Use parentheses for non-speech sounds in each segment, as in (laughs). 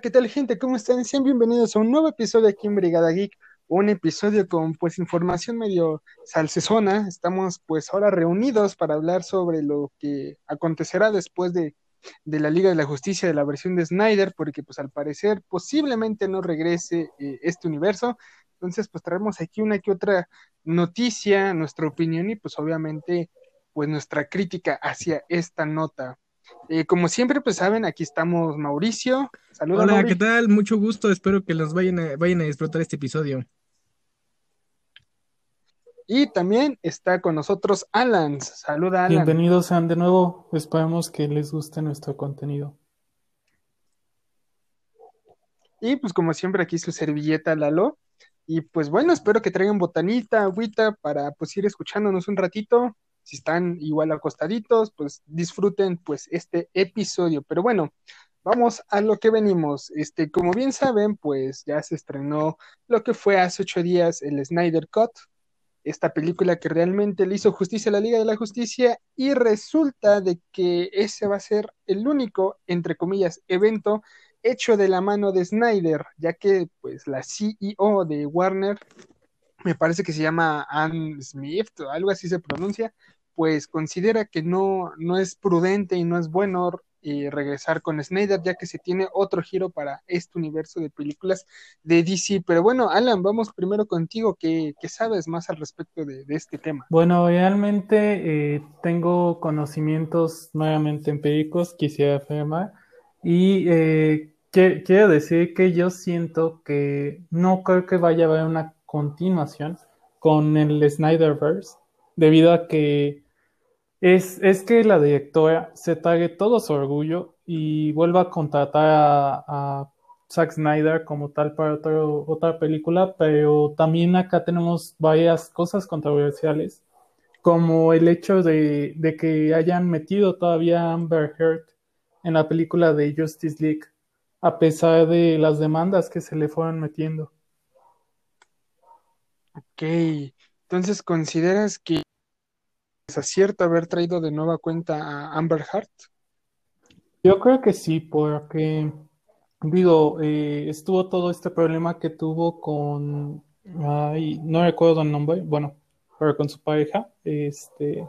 ¿qué tal gente? ¿Cómo están? Sean bienvenidos a un nuevo episodio aquí en Brigada Geek, un episodio con pues información medio salsezona. Estamos pues ahora reunidos para hablar sobre lo que acontecerá después de, de la Liga de la Justicia de la versión de Snyder, porque pues al parecer posiblemente no regrese eh, este universo. Entonces pues traemos aquí una que otra noticia, nuestra opinión y pues obviamente pues nuestra crítica hacia esta nota. Eh, como siempre, pues saben, aquí estamos Mauricio. Saludos. Hola, ¿qué tal? Mucho gusto. Espero que los vayan a, vayan a disfrutar este episodio. Y también está con nosotros Alan. Saluda, Alan. Bienvenidos sean de nuevo. Esperamos que les guste nuestro contenido. Y pues como siempre aquí su servilleta Lalo. Y pues bueno, espero que traigan botanita, agüita para pues ir escuchándonos un ratito si están igual acostaditos, pues disfruten pues este episodio. Pero bueno, vamos a lo que venimos. Este, como bien saben, pues ya se estrenó lo que fue hace ocho días el Snyder Cut, esta película que realmente le hizo justicia a la Liga de la Justicia y resulta de que ese va a ser el único, entre comillas, evento hecho de la mano de Snyder, ya que pues la CEO de Warner me parece que se llama Ann Smith o algo así se pronuncia, pues considera que no, no es prudente y no es bueno eh, regresar con Snyder, ya que se tiene otro giro para este universo de películas de DC. Pero bueno, Alan, vamos primero contigo, ¿qué, sabes más al respecto de, este tema? Bueno, realmente eh, tengo conocimientos nuevamente empíricos, quisiera afirmar, y eh, quiero decir que yo siento que no creo que vaya a haber una continuación con el Snyderverse, debido a que es, es que la directora se trague todo su orgullo y vuelva a contratar a, Zack Snyder como tal para otra película, pero también acá tenemos varias cosas controversiales, como el hecho de, de que hayan metido todavía a Amber Heard en la película de Justice League, a pesar de las demandas que se le fueron metiendo. Ok, entonces consideras que es acierto haber traído de nueva cuenta a Amber Hart? Yo creo que sí, porque digo, eh, estuvo todo este problema que tuvo con, no recuerdo el nombre, bueno, pero con su pareja, este,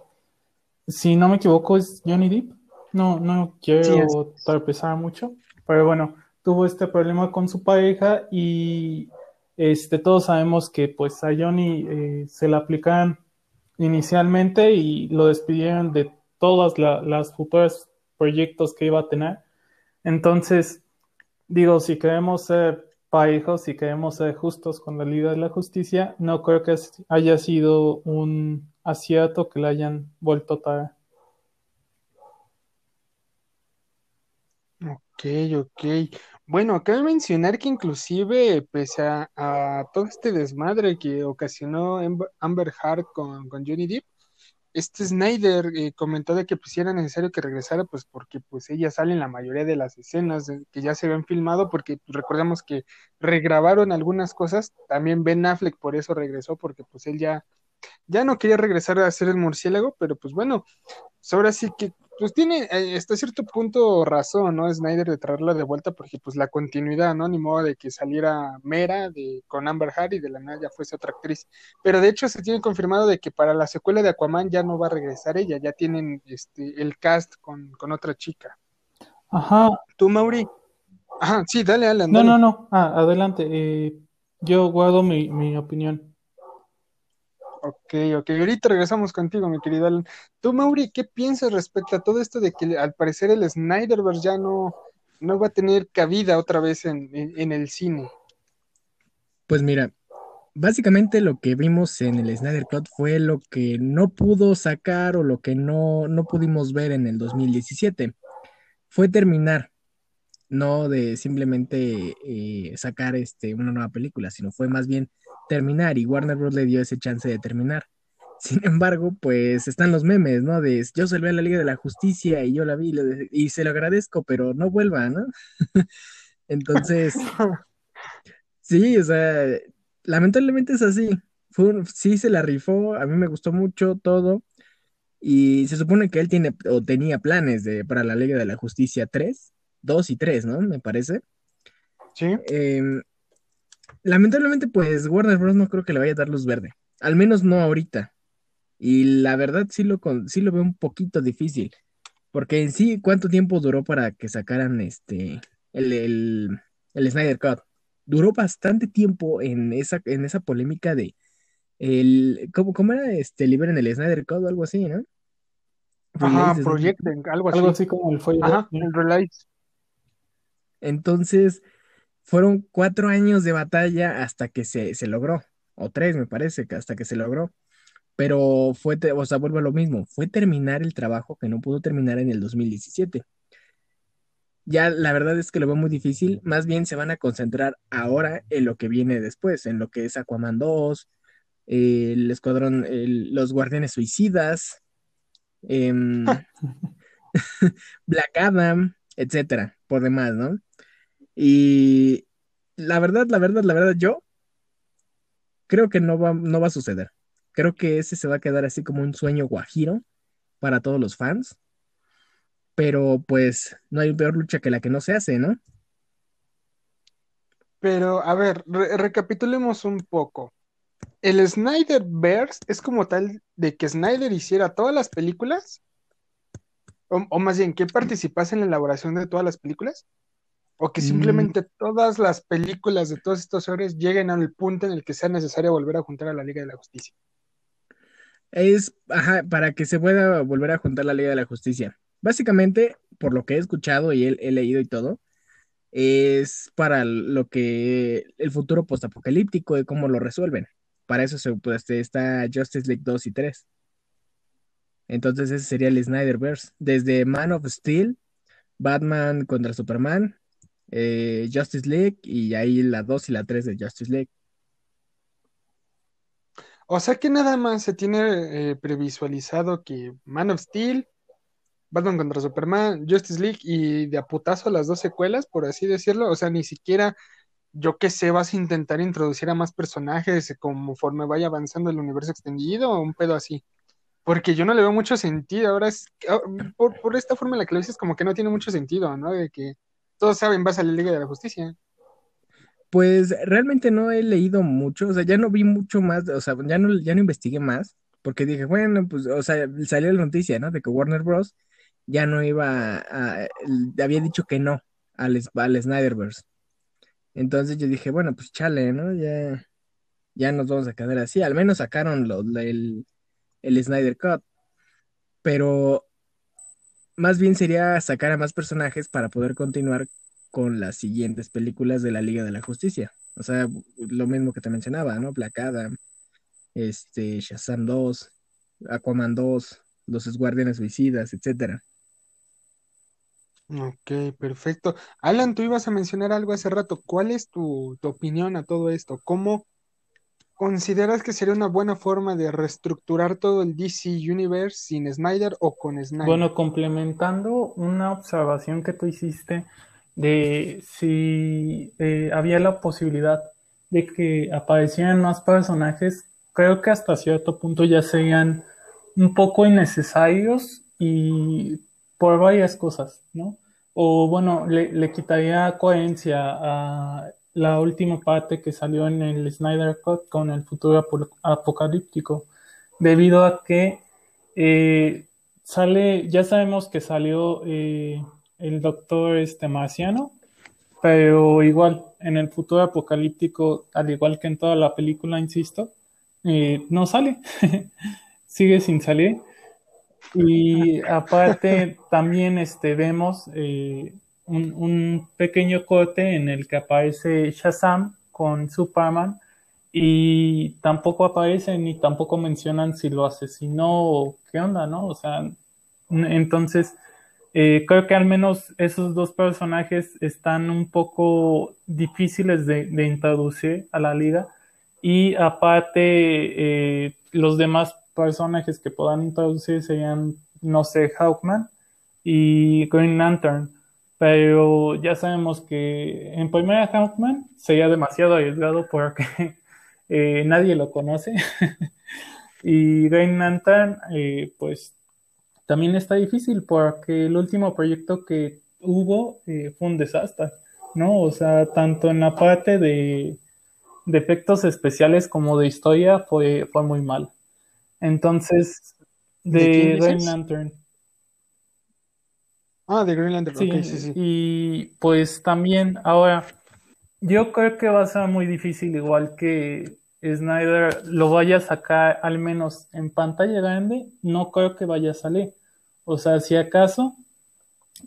si no me equivoco es Johnny Depp, no, no quiero tropezar mucho, pero bueno, tuvo este problema con su pareja y este, todos sabemos que pues a Johnny eh, se le aplican inicialmente y lo despidieron de todas las futuras proyectos que iba a tener. Entonces, digo, si queremos ser parejos, si queremos ser justos con la Liga de la Justicia, no creo que haya sido un acierto que le hayan vuelto tarde. Ok, ok. Bueno, cabe mencionar que inclusive, pese a, todo este desmadre que ocasionó Amber Heard con, Johnny Depp, este Snyder eh, comentó de que pues era necesario que regresara, pues porque pues ella sale en la mayoría de las escenas que ya se habían filmado, porque pues, recordamos que regrabaron algunas cosas, también Ben Affleck por eso regresó, porque pues él ya, ya no quería regresar a ser el murciélago, pero pues bueno, pues, ahora sí que pues tiene eh, hasta cierto punto razón, ¿no? Snyder de traerla de vuelta porque pues la continuidad, ¿no? Ni modo de que saliera Mera de, con Amber Heard y de la nada ya fuese otra actriz. Pero de hecho se tiene confirmado de que para la secuela de Aquaman ya no va a regresar ella, ya tienen este el cast con, con otra chica. Ajá. ¿Tú, Mauri? Ajá, sí, dale, Alan. No, no, no. Ah, adelante. Eh, yo guardo mi, mi opinión. Ok, ok. Ahorita regresamos contigo, mi querido Alan. Tú, Mauri, ¿qué piensas respecto a todo esto de que al parecer el Snyderverse ya no, no va a tener cabida otra vez en, el cine? Pues mira, básicamente lo que vimos en el Snyder Cut fue lo que no pudo sacar o lo que no, no pudimos ver en el 2017. Fue terminar, no de simplemente eh, sacar este, una nueva película, sino fue más bien terminar y Warner Bros. le dio ese chance de terminar. Sin embargo, pues están los memes, ¿no? De yo salvé a la Liga de la Justicia y yo la vi y se lo agradezco, pero no vuelva, ¿no? (laughs) Entonces, (laughs) sí, o sea, lamentablemente es así. sí se la rifó, a mí me gustó mucho todo. Y se supone que él tiene o tenía planes de, para la Liga de la Justicia 3, 2 y 3, ¿no? Me parece. Sí. Em, lamentablemente, pues Warner Bros. no creo que le vaya a dar luz verde. Al menos no ahorita. Y la verdad sí lo, con, sí lo veo un poquito difícil. Porque en sí, ¿cuánto tiempo duró para que sacaran este el, el, el Snyder Cut? Duró bastante tiempo en esa, en esa polémica de el, ¿cómo, cómo era este liberen el Snyder Cut o algo así, ¿no? Ajá, Release, Projecten, algo así. Algo así como el fue. Ajá, el release. Entonces, fueron cuatro años de batalla hasta que se, se logró, o tres me parece, que hasta que se logró. Pero fue, o sea, vuelvo a lo mismo, fue terminar el trabajo que no pudo terminar en el 2017. Ya la verdad es que lo veo muy difícil, más bien se van a concentrar ahora en lo que viene después, en lo que es Aquaman 2, el Escuadrón, el- los Guardianes Suicidas, em, (laughs) (laughs) Black Adam, etcétera, por demás, ¿no? Y la verdad, la verdad, la verdad, yo creo que no va, no va a suceder. Creo que ese se va a quedar así como un sueño guajiro para todos los fans. Pero pues no hay peor lucha que la que no se hace, ¿no? Pero, a ver, re- recapitulemos un poco. El Snyderverse es como tal de que Snyder hiciera todas las películas, o, o más bien que participase en la elaboración de todas las películas, o que Mm. simplemente todas las películas de todos estos héroes lleguen al punto en el que sea necesario volver a juntar a la Liga de la Justicia. Es, ajá, para que se pueda volver a juntar la Liga de la Justicia. Básicamente, por lo que he escuchado y he, he leído y todo, es para lo que el futuro postapocalíptico y cómo lo resuelven. Para eso se, pues, está Justice League 2 y 3. Entonces ese sería el Snyderverse. Desde Man of Steel, Batman contra Superman, eh, Justice League y ahí la 2 y la 3 de Justice League. O sea que nada más se tiene eh, previsualizado que Man of Steel, Batman contra Superman, Justice League y de a putazo las dos secuelas, por así decirlo. O sea, ni siquiera, yo qué sé, vas a intentar introducir a más personajes conforme vaya avanzando el universo extendido o un pedo así. Porque yo no le veo mucho sentido. Ahora es, ah, por, por esta forma en la que lo dices, como que no tiene mucho sentido, ¿no? De que todos saben, vas a la Liga de la Justicia. Pues realmente no he leído mucho, o sea, ya no vi mucho más, o sea, ya no, ya no investigué más, porque dije, bueno, pues, o sea, salió la noticia, ¿no? De que Warner Bros. ya no iba a, había dicho que no al, al Snyderverse. Entonces yo dije, bueno, pues chale, ¿no? Ya, ya nos vamos a quedar así, al menos sacaron lo, el, el Snyder Cut, pero más bien sería sacar a más personajes para poder continuar con las siguientes películas de la Liga de la Justicia. O sea, lo mismo que te mencionaba, ¿no? Black Adam, este, Shazam 2, Aquaman 2, Los Guardianes Suicidas, etcétera. Ok, perfecto. Alan, tú ibas a mencionar algo hace rato. ¿Cuál es tu opinión a todo esto? ¿Cómo consideras que sería una buena forma de reestructurar todo el DC Universe sin Snyder o con Snyder? Bueno, complementando una observación que tú hiciste de si eh, había la posibilidad de que aparecieran más personajes, creo que hasta cierto punto ya serían un poco innecesarios y por varias cosas, ¿no? O bueno, le, le quitaría coherencia a la última parte que salió en el Snyder Cut con el futuro apo- apocalíptico, debido a que eh, sale, ya sabemos que salió eh, el doctor este marciano, pero igual en el futuro apocalíptico, al igual que en toda la película, insisto, eh, no sale, (laughs) sigue sin salir. Y aparte también este, vemos un, pequeño corte en el que aparece Shazam con Superman y tampoco aparece ni tampoco mencionan si lo asesinó o qué onda, ¿no? O sea, entonces eh, creo que al menos esos dos personajes están un poco difíciles de, de introducir a la liga y aparte eh, los demás personajes que puedan introducir serían, no sé, Hawkman y Green Lantern. Pero ya sabemos que en primera Hawkman sería demasiado arriesgado porque (laughs) eh, nadie lo conoce. (laughs) y Green Lantern, eh, pues también está difícil porque el último proyecto que hubo eh, fue un desastre. ¿no? O sea, tanto en la parte de, de efectos especiales como de historia fue, fue muy mal. Entonces, ¿De de dices? Lantern. Ah, de Green Lantern, Sí, sí, sí. y pues también, ahora, yo creo que va a ser muy difícil, igual que Snyder lo vaya a sacar al menos en pantalla grande, no creo que vaya a salir. O sea, si acaso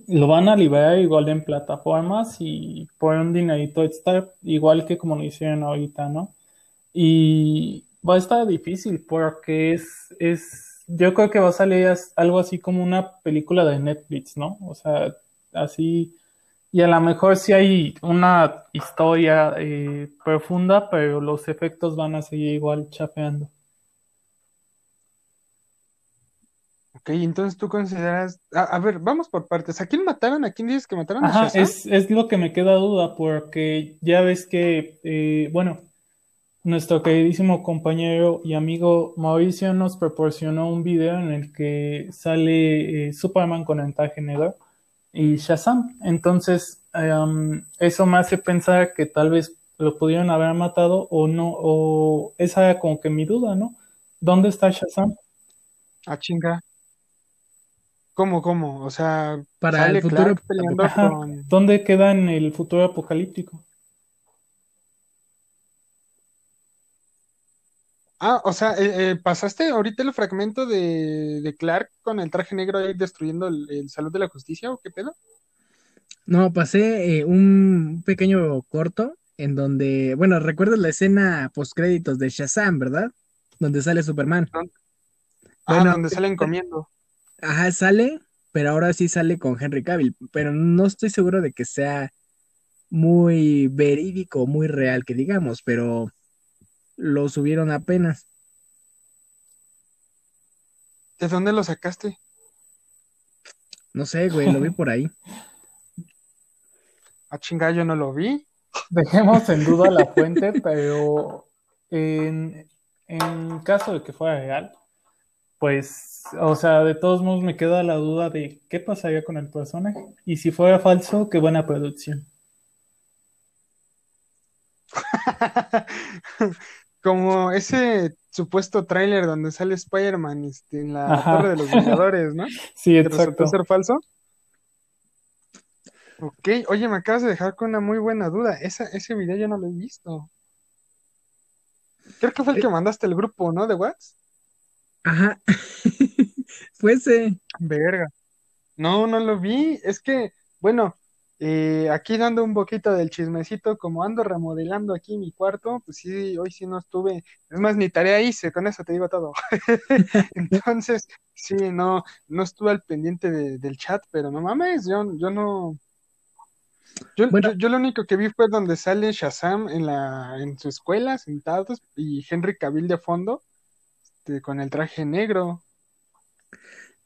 lo van a liberar igual en plataformas y por un dinerito extra, igual que como lo hicieron ahorita, ¿no? Y va a estar difícil porque es, es, yo creo que va a salir algo así como una película de Netflix, ¿no? O sea, así, y a lo mejor sí hay una historia eh, profunda, pero los efectos van a seguir igual chafeando. Ok, entonces tú consideras. A, a ver, vamos por partes. ¿A quién mataron? ¿A quién dices que mataron? ¿A Ajá, Shazam? es, es lo que me queda duda, porque ya ves que, eh, bueno, nuestro queridísimo compañero y amigo Mauricio nos proporcionó un video en el que sale eh, Superman con el traje negro y Shazam. Entonces, em, eso me hace pensar que tal vez lo pudieron haber matado o no, o esa era como que mi duda, ¿no? ¿Dónde está Shazam? Ah, chinga. ¿Cómo, cómo? O sea, Para sale el futuro Clark peleando Ajá, con. ¿dónde queda en el futuro apocalíptico? Ah, o sea, eh, eh, ¿pasaste ahorita el fragmento de, de Clark con el traje negro ahí destruyendo el, el Salón de la Justicia o qué pedo? No, pasé eh, un pequeño corto en donde, bueno, recuerdas la escena postcréditos de Shazam, ¿verdad? Donde sale Superman. Ah, Bueno, donde salen comiendo. Ajá, sale, pero ahora sí sale con Henry Cavill, pero no estoy seguro de que sea muy verídico, muy real, que digamos, pero lo subieron apenas. ¿De dónde lo sacaste? No sé, güey, lo vi por ahí. (laughs) Ah, chinga, yo no lo vi. Dejemos en duda la fuente, pero en, en caso de que fuera real, pues, o sea, de todos modos me queda la duda de qué pasaría con el personaje. Y si fuera falso, qué buena producción. (laughs) Como ese supuesto tráiler donde sale Spider-Man este, en la Ajá. Torre de los Vengadores, ¿no? (laughs) Sí, Que resultó exacto. ser falso. Ok, oye, me acabas de dejar con una muy buena duda. Esa, ese video yo no lo he visto. Creo que fue el que mandaste al grupo, ¿no? De Whats. Ajá. (laughs) Fuese. Verga. No, no lo vi. Es que, bueno, eh, aquí dando un poquito del chismecito, como ando remodelando aquí mi cuarto, pues sí, hoy sí no estuve. Es más, ni tarea hice, con eso te digo todo. (laughs) Entonces, sí, no, no estuve al pendiente de- del chat, pero no mames, yo, yo no. Yo, Bueno. yo, yo lo único que vi fue donde sale Shazam en la, en su escuela, sentados, y Henry Cavill de fondo, este, con el traje negro.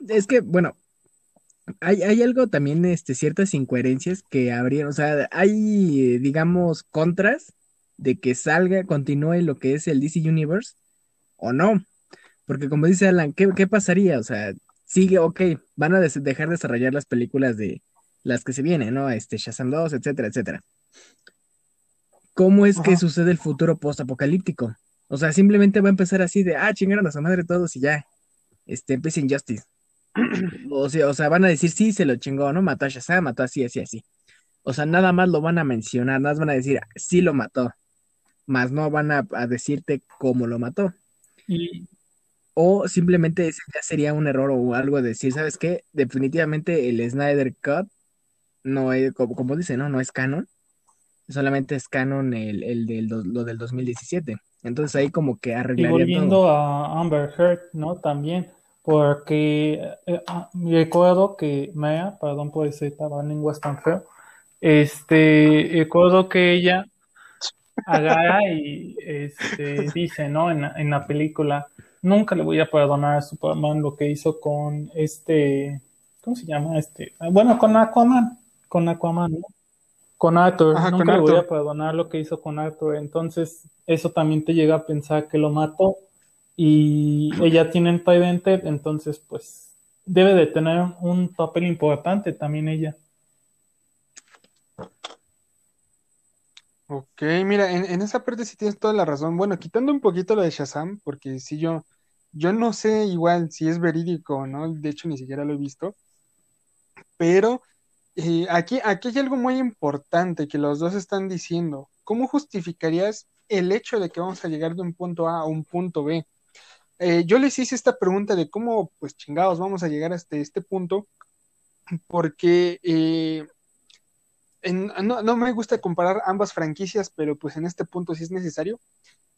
Es que, bueno, hay, hay algo también, este, ciertas incoherencias que habrían, o sea, hay, digamos, contras de que salga, continúe lo que es el DC Universe o no. Porque como dice Alan, ¿qué, qué pasaría? O sea, sigue, ok, van a des- dejar de desarrollar las películas de las que se vienen, ¿no? Este, Shazam 2, etcétera, etcétera. ¿Cómo es que sucede el futuro post-apocalíptico? O sea, simplemente va a empezar así de, ah, chingaron a su madre todos y ya, este, empieza Injustice. O sea, o sea, van a decir, sí, se lo chingó, ¿no? Mató a Shazam, mató así, así, así. O sea, nada más lo van a mencionar, nada más van a decir, sí lo mató, más no van a, a decirte cómo lo mató. Y O simplemente ya sería un error o algo de decir, ¿sabes qué? Definitivamente el Snyder Cut no es, como, como dice, ¿no? No es canon. Solamente es canon el, el del, dos- lo del 2017. Entonces ahí como que Y arreglaría volviendo todo. a Amber Heard, ¿no? También, porque eh, ah, recuerdo que Maya, perdón por ese lenguas tan feo, este, recuerdo que ella agarra y este, dice, ¿no? En, la- en la película, nunca le voy a perdonar a Superman lo que hizo con este, ¿cómo se llama? Este, ah, bueno, con Aquaman, con Aquaman, ¿no? Con Arthur, Ajá, nunca con le voy a perdonar lo que hizo con Arthur. Entonces, eso también te llega a pensar que lo mató y ella tiene Tridente, entonces, pues, debe de tener un papel importante también ella. Ok, mira, en, esa parte sí tienes toda la razón. Bueno, quitando un poquito lo de Shazam, porque si yo, yo no sé igual si es verídico o no, de hecho ni siquiera lo he visto, pero eh, aquí, aquí hay algo muy importante que los dos están diciendo. ¿Cómo justificarías el hecho de que vamos a llegar de un punto A a un punto B? Eh, yo les hice esta pregunta de cómo, pues chingados, vamos a llegar hasta este punto, porque eh, no, me gusta comparar ambas franquicias, pero pues en este punto sí es necesario.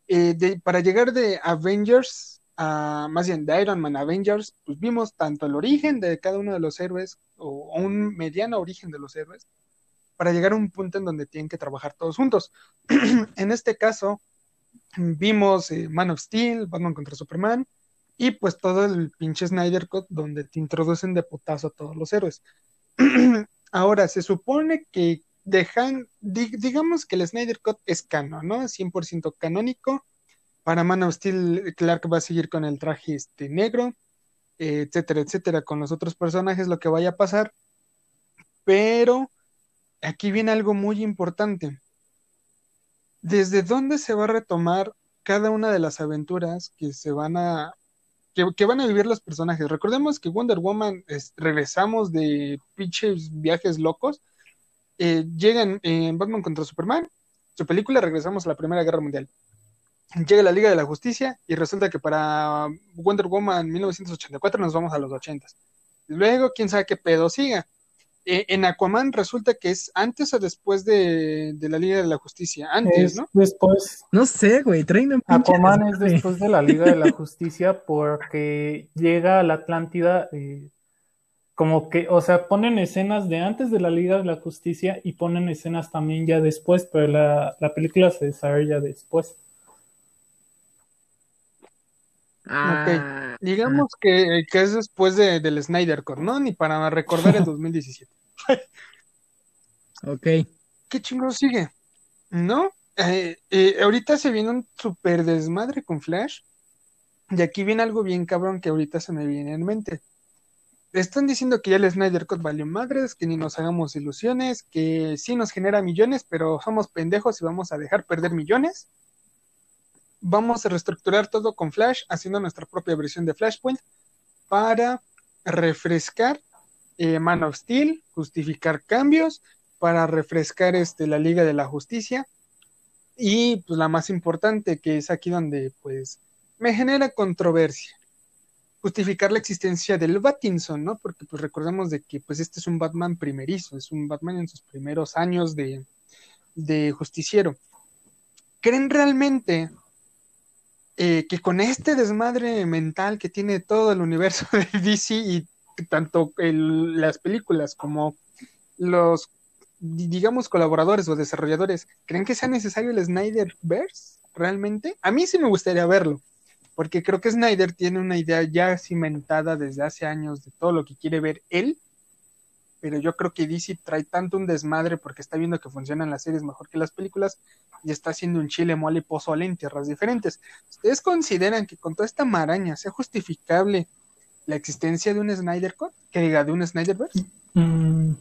Eh, para llegar de Avengers a, más bien de Iron Man Avengers, pues vimos tanto el origen de cada uno de los héroes, o un mediano origen de los héroes, para llegar a un punto en donde tienen que trabajar todos juntos. (clears throat) En este caso, vimos eh, Man of Steel, Batman contra Superman, y pues todo el pinche Snyder Cut donde te introducen de putazo a todos los héroes. (clears throat) Ahora, se supone que dejan, di- digamos que el Snyder Cut es canon, ¿no? 100% canónico. Para Man of Steel, Clark va a seguir con el traje este negro, eh, etcétera, etcétera, con los otros personajes, lo que vaya a pasar. Pero aquí viene algo muy importante. ¿Desde dónde se va a retomar cada una de las aventuras que se van a que, van a vivir los personajes? Recordemos que Wonder Woman es- regresamos de pinches viajes locos. eh, llegan en Batman contra Superman, su película, regresamos a la Primera Guerra Mundial. Llega la Liga de la Justicia y resulta que para Wonder Woman 1984 nos vamos a los 80. Luego, quién sabe qué pedo siga. Eh, en Aquaman resulta que es antes o después de, de la Liga de la Justicia. Antes, Es ¿no? después, No sé, güey, traen un pinche Aquaman es después de la (laughs) Liga de la Justicia porque llega a la Atlántida eh, como que, o sea, ponen escenas de antes de la Liga de la Justicia y ponen escenas también ya después, pero la, la película se desarrolla después. Ah, Digamos que, que es después de, del Snyder Cut, ¿no? Ni para recordar el (laughs) 2017. ok. ¿Qué chingo sigue? ¿No? Eh, eh, ahorita se viene un super desmadre con Flash. Y aquí viene algo bien cabrón que ahorita se me viene en mente. Están diciendo que ya el Snyder Cut valió madres, que ni nos hagamos ilusiones, que sí nos genera millones, pero somos pendejos y vamos a dejar perder millones. Vamos a reestructurar todo con Flash, haciendo nuestra propia versión de Flashpoint para refrescar eh, Man of Steel, justificar cambios, para refrescar este, la Liga de la Justicia. Y pues la más importante, que es aquí donde pues me genera controversia justificar la existencia del Batinson, ¿no? Porque pues recordemos de que pues este es un Batman primerizo, es un Batman en sus primeros años de, de justiciero. ¿Creen realmente eh, que con este desmadre mental que tiene todo el universo (laughs) de DC y tanto las películas como los, digamos, colaboradores o desarrolladores, ¿creen que sea necesario el Snyderverse realmente? A mí sí me gustaría verlo porque creo que Snyder tiene una idea ya cimentada desde hace años de todo lo que quiere ver él, pero yo creo que DC trae tanto un desmadre porque está viendo que funcionan las series mejor que las películas y está haciendo un chile mole y pozole en tierras diferentes. ¿Ustedes consideran que con toda esta maraña sea justificable la existencia de un Snyder Cut? Que diga, de un Snyderverse? Mm,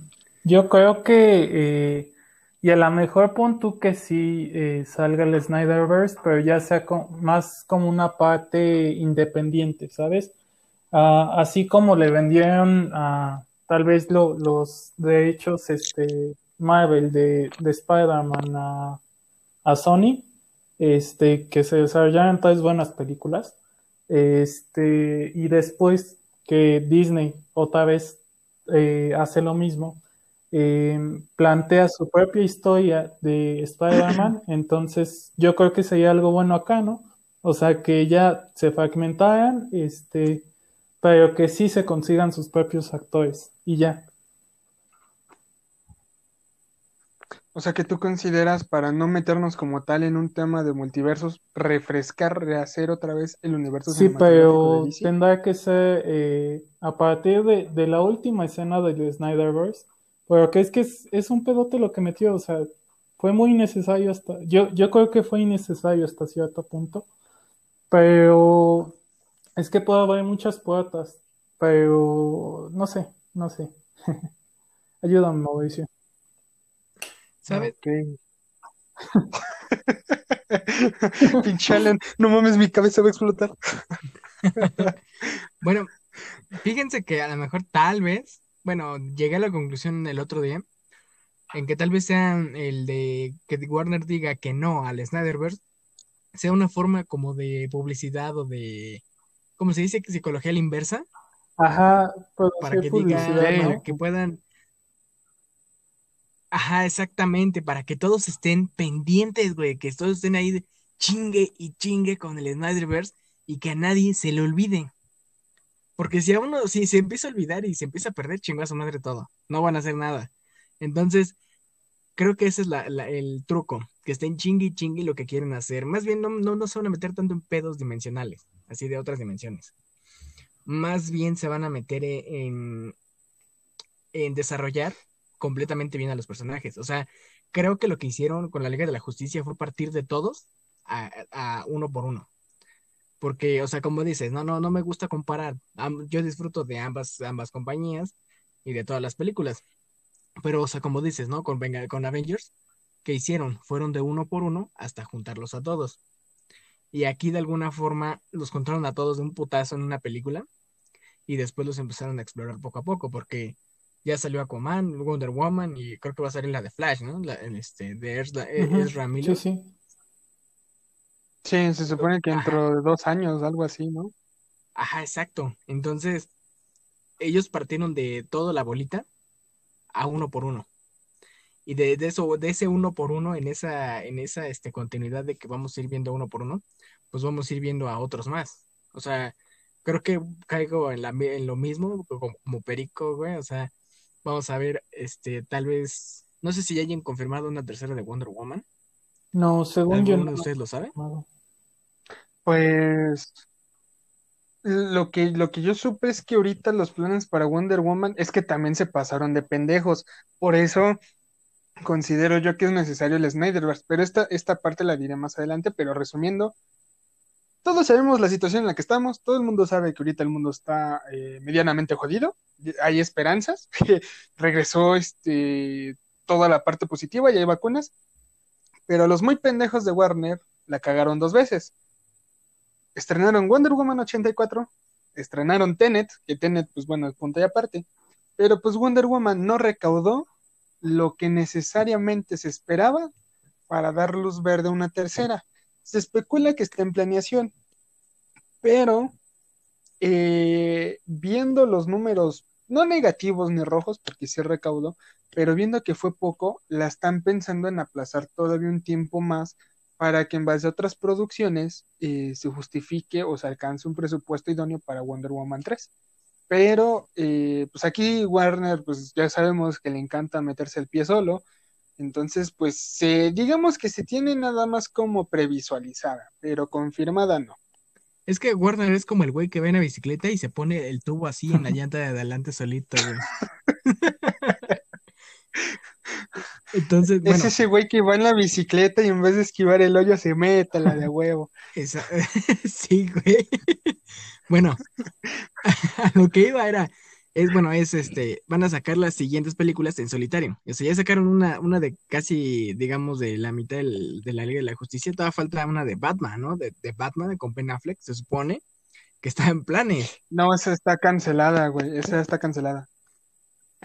yo creo que, eh, y a lo mejor pon tú que sí eh, salga el Snyderverse, pero ya sea co- más como una parte independiente, ¿sabes? Ah, así como le vendieron a tal vez lo- los derechos este, Marvel de, de Spider-Man a, a Sony, este, que se desarrollaran todas buenas películas, este, y después que Disney otra vez eh, hace lo mismo, eh, plantea su propia historia de Spider-Man, (clears throat) entonces yo creo que sería algo bueno acá, ¿no? O sea, que ya se fragmentaran, este, pero que sí se consigan sus propios actores y ya. O sea, que tú consideras, para no meternos como tal en un tema de multiversos, refrescar, rehacer otra vez el universo Sí, de pero DC? tendrá que ser eh, a partir de, de la última escena del Snyderverse, pero que es que es, es un pedote lo que metió, o sea, fue muy innecesario hasta, yo, yo creo que fue innecesario hasta cierto punto, pero es que puede haber muchas puertas, pero no sé, no sé. (laughs) Ayúdame, Mauricio. ¿Sabes? Ok. (laughs) Pinche Alan, no mames, mi cabeza va a explotar. (laughs) Bueno, fíjense que a lo mejor tal vez, bueno, llegué a la conclusión el otro día, en que tal vez sea el de que Warner diga que no al Snyderverse, sea una forma como de publicidad o de, ¿cómo se dice? Psicología a la inversa, Ajá, para que diga, publicidad, para ¿no? que puedan, ajá, exactamente, para que todos estén pendientes, güey, que todos estén ahí de chingue y chingue con el Snyderverse y que a nadie se le olvide. Porque si a uno, si se empieza a olvidar y se empieza a perder, chingó a su madre todo. No van a hacer nada. Entonces, creo que ese es la- la- el truco, que estén chingue y chingue lo que quieren hacer. Más bien, no, no, no se van a meter tanto en pedos dimensionales, así de otras dimensiones. Más bien se van a meter e- en, en desarrollar completamente bien a los personajes. O sea, creo que lo que hicieron con la Liga de la Justicia fue partir de todos a, a uno por uno. Porque, o sea, como dices, no, no, no me gusta comparar. Yo disfruto de ambas, ambas compañías y de todas las películas. Pero, o sea, como dices, ¿no? Con, con Avengers, ¿qué hicieron? Fueron de uno por uno hasta juntarlos a todos. Y aquí de alguna forma los juntaron a todos de un putazo en una película y después los empezaron a explorar poco a poco porque ya salió Aquaman, Wonder Woman y creo que va a salir la de Flash, ¿no? La, este, de Ezra, Ezra Miller. Sí, sí. Sí, se supone que Ajá. dentro de dos años, algo así, ¿no? Ajá, exacto. Entonces, ellos partieron de toda la bolita a uno por uno. Y de, de eso, de ese uno por uno, en esa, en esa este, continuidad de que vamos a ir viendo uno por uno, pues vamos a ir viendo a otros más. O sea, creo que caigo en, la, en lo mismo, como, como Perico, güey. O sea, vamos a ver, este, tal vez, no sé si ya hayan confirmado una tercera de Wonder Woman. No, según yo ¿Alguno de no. ustedes lo sabe? no. Pues lo que, lo que yo supe es que ahorita los planes para Wonder Woman es que también se pasaron de pendejos. Por eso considero yo que es necesario el Snyderverse. Pero esta, esta parte la diré más adelante. Pero resumiendo, todos sabemos la situación en la que estamos. Todo el mundo sabe que ahorita el mundo está eh, medianamente jodido. Hay esperanzas. (laughs) Regresó este, toda la parte positiva y hay vacunas. Pero los muy pendejos de Warner la cagaron dos veces estrenaron Wonder Woman 84, estrenaron Tenet, que Tenet, pues bueno, es punto y aparte, pero pues Wonder Woman no recaudó lo que necesariamente se esperaba para dar luz verde a una tercera. Se especula que está en planeación, pero eh, viendo los números, no negativos ni rojos, porque sí recaudó, pero viendo que fue poco, la están pensando en aplazar todavía un tiempo más para que en base a otras producciones eh, se justifique o se alcance un presupuesto idóneo para Wonder Woman 3. Pero eh, pues aquí Warner, pues ya sabemos que le encanta meterse el pie solo, entonces pues se, digamos que se tiene nada más como previsualizada, pero confirmada no. Es que Warner es como el güey que ve en la bicicleta y se pone el tubo así en la llanta de adelante solito, güey. (laughs) Entonces, bueno, Es ese güey que va en la bicicleta y en vez de esquivar el hoyo se mete la de huevo. esa- (laughs) sí, güey. Bueno, a lo que iba era, es bueno, es este, van a sacar las siguientes películas en solitario. O sea, ya sacaron una, una de casi, digamos, de la mitad del- de la Liga de la Justicia. Todavía falta una de Batman, ¿no? De, de Batman con Ben Affleck, se supone que está en planes. No, esa está cancelada, güey, esa está cancelada.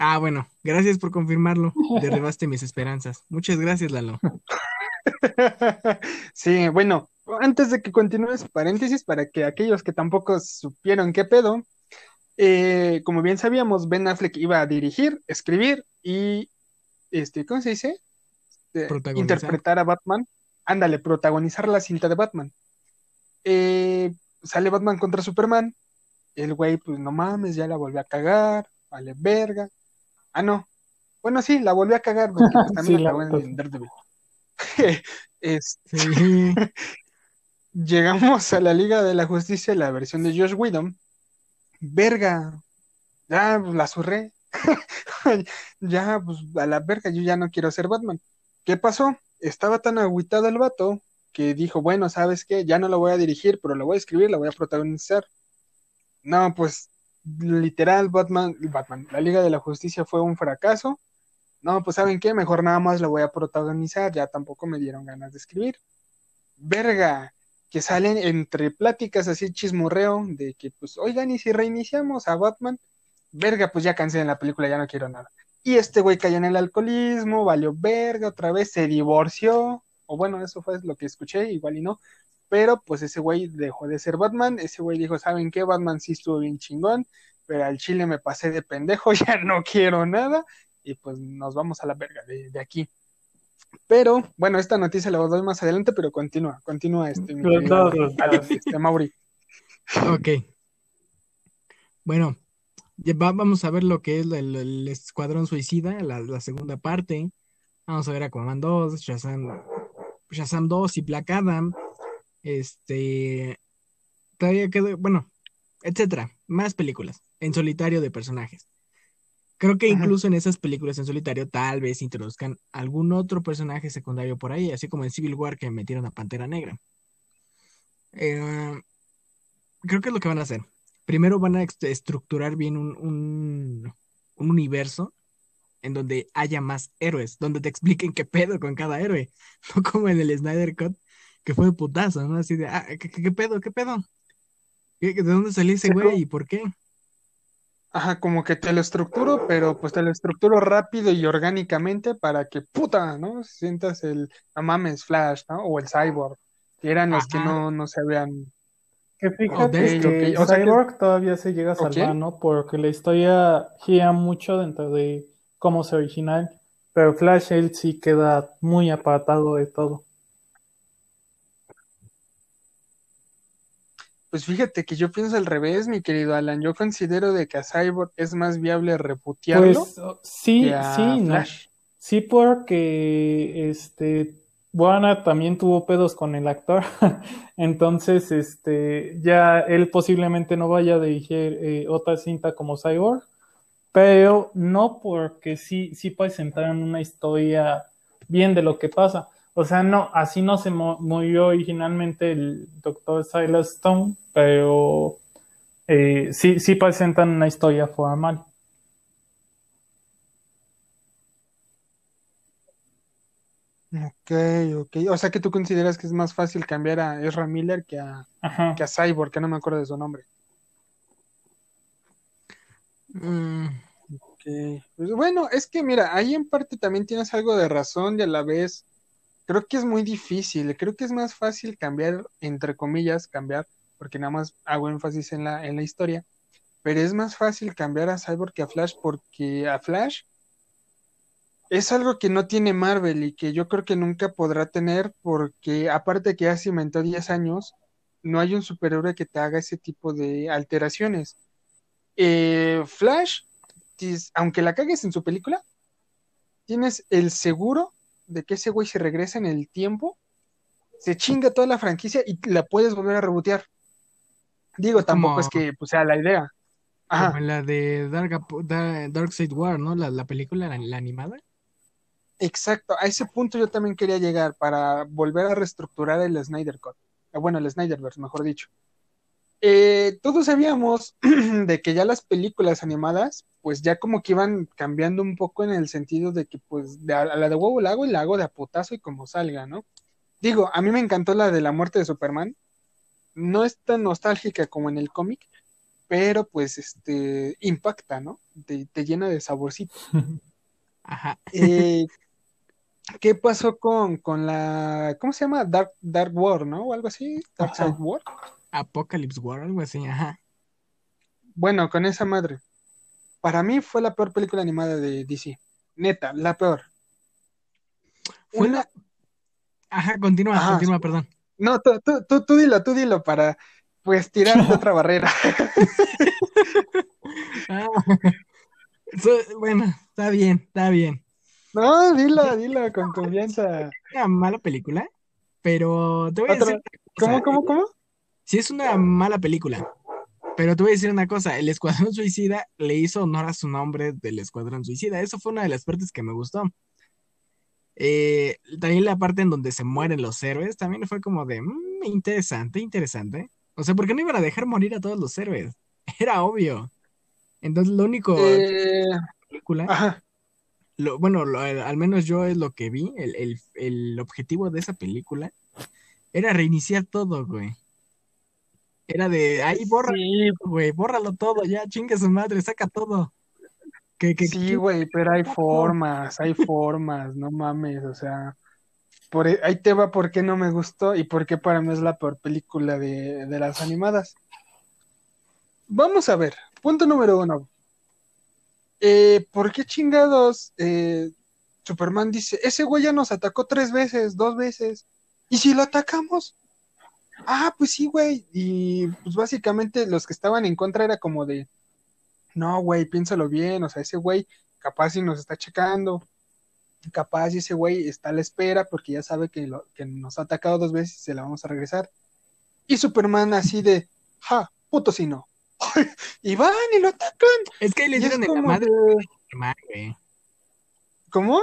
Ah, bueno, gracias por confirmarlo. (laughs) Derribaste mis esperanzas. Muchas gracias, Lalo. (laughs) Sí, bueno, antes de que continúes, paréntesis, para que aquellos que tampoco supieron qué pedo, eh, como bien sabíamos, Ben Affleck iba a dirigir, escribir y, este, ¿cómo se dice? Este, interpretar a Batman. Ándale, protagonizar la cinta de Batman. Eh, sale Batman contra Superman. El güey, pues no mames, ya la volvió a cagar, vale verga. Ah, no. Bueno, sí, la volvió a cagar porque pues, también (laughs) Sí, la en, en Daredevil. Es- Sí. (laughs) llegamos a la Liga de la Justicia, la versión de Josh Whedon. Verga, ya pues, la zurré. (laughs) ya, pues a la verga, yo ya no quiero ser Batman. ¿Qué pasó? Estaba tan agüitado el vato que dijo, bueno, ¿sabes qué? Ya no lo voy a dirigir, pero lo voy a escribir, lo voy a protagonizar. No, pues literal, Batman, Batman, la Liga de la Justicia fue un fracaso. no, pues saben qué, mejor nada más lo voy a protagonizar, ya tampoco me dieron ganas de escribir. Verga, que salen entre pláticas así chismorreo de que pues, oigan, y si reiniciamos a Batman, verga, pues ya cansé en la película, ya no quiero nada. Y este güey cayó en el alcoholismo, valió verga otra vez, se divorció, o bueno, eso fue lo que escuché, igual y no, pero pues ese güey dejó de ser Batman, ese güey dijo, ¿saben qué? Batman sí estuvo bien chingón, pero al chile me pasé de pendejo, (laughs) ya no quiero nada, y pues nos vamos a la verga de, aquí. Pero, bueno, esta noticia la doy más adelante, pero continúa, continúa este, este Mauri. Ok. Bueno, vamos a ver lo que es el, Escuadrón Suicida, la, segunda parte. Vamos a ver Aquaman 2, Shazam, Shazam 2 y Black Adam. Este. Todavía quedó, bueno, etcétera. Más películas en solitario de personajes. Creo que incluso en esas películas en solitario tal vez introduzcan algún otro personaje secundario por ahí, así como en Civil War que metieron a Pantera Negra. Eh, creo que es lo que van a hacer. Primero van a estructurar bien un, un, universo en donde haya más héroes, donde te expliquen qué pedo con cada héroe, (laughs) no como en el Snyder Cut, que fue de putazo, ¿no? Así de, ah, ¿qué, qué pedo? ¿Qué pedo? ¿De dónde salió ese güey y por qué? Ajá, como que te lo estructuro, pero pues te lo estructuro rápido y orgánicamente para que puta, ¿no? Sientas el amames Flash, ¿no? O el Cyborg, que eran los que no, no se habían. Que fíjate que Cyborg todavía se llega a salvar, ¿no? Porque la historia gira mucho dentro de cómo es original, pero Flash él sí queda muy apartado de todo. Pues fíjate que yo pienso al revés, mi querido Alan. Yo considero de que a Cyborg es más viable reputearlo. Pues oh, sí, sí, no. Sí, porque este Buana también tuvo pedos con el actor. (laughs) Entonces, este, ya él posiblemente no vaya a dirigir eh, otra cinta como Cyborg. Pero no porque sí, sí presentar una historia bien de lo que pasa. O sea, no, así no se movió originalmente el doctor Silas Stone, pero eh, sí, sí presentan una historia formal. Ok, ok. O sea que tú consideras que es más fácil cambiar a Ezra Miller que a, que a Cyborg, que no me acuerdo de su nombre. Mm, pues bueno, es que mira, ahí en parte también tienes algo de razón y a la vez creo que es muy difícil, creo que es más fácil cambiar, entre comillas, cambiar, porque nada más hago énfasis en la, en la historia, pero es más fácil cambiar a Cyborg que a Flash porque a Flash es algo que no tiene Marvel y que yo creo que nunca podrá tener porque aparte que ya se inventó 10 años, no hay un superhéroe que te haga ese tipo de alteraciones. Eh, Flash, aunque la cagues en su película, tienes el seguro de que ese güey se regresa en el tiempo, se chinga toda la franquicia y la puedes volver a rebotear. Digo, tampoco es que pues, sea la idea. Como la de Dark, Side War, ¿no? La, película, la, animada. Exacto, a ese punto yo también quería llegar para volver a reestructurar el Snyder Cut. Ah, bueno, el Snyderverse, mejor dicho. Eh, todos sabíamos (clears throat) de que ya las películas animadas, pues ya como que iban cambiando un poco en el sentido de que, pues, a la de huevo la hago y la hago de a y como salga, ¿no? Digo, a mí me encantó la de la muerte de Superman. No es tan nostálgica como en el cómic, pero pues, este, impacta, ¿no? Te, llena de saborcito. (laughs) Ajá. Eh, ¿Qué pasó con, con la, ¿cómo se llama? Dark, Dark War, ¿no? O algo así, Dark Side War. Apocalypse War, algo así, ajá. Bueno, con esa madre. Para mí fue la peor película animada de DC. Neta, la peor. Fue la... Ajá, continúa, continúa, perdón. No, tú, tú, tú, dilo, tú dilo para, pues, tirar (laughs) otra barrera. (laughs) Ah, (laughs) bueno, está bien, está bien. No, dilo, dilo con confianza. Una mala película, pero te voy a decir. ¿Cómo, cómo, cómo? Sí es una mala película, pero te voy a decir una cosa, el Escuadrón Suicida le hizo honor a su nombre del Escuadrón Suicida. Eso fue una de las partes que me gustó. Eh, también la parte en donde se mueren los héroes también fue como de mm, interesante, interesante. O sea, ¿por qué no iban a dejar morir a todos los héroes? (laughs) Era obvio. Entonces, lo único eh, película. lo, bueno, lo- al menos yo es lo que vi, el, el- el objetivo de esa película era reiniciar todo, güey. Era de, ahí borra, Sí, güey, bórralo todo, ya, chingue su madre, saca todo. Que, que, sí, güey, pero hay formas, hay formas, no mames, o sea, por, e- ahí te va por qué no me gustó y por qué para mí es la peor película de, de las animadas. Vamos a ver, punto número uno. Eh, ¿por qué chingados eh, Superman dice, ese güey ya nos atacó tres veces, dos veces, y si lo atacamos? Ah, pues sí, güey, y pues básicamente los que estaban en contra era como de, no, güey, piénsalo bien, o sea, ese güey capaz si nos está checando, capaz si ese güey está a la espera porque ya sabe que, lo, que nos ha atacado dos veces y se la vamos a regresar. Y Superman así de, ja, puto si no. (laughs) y van y lo atacan. es que ahí le dieron en la madre güey. ¿cómo?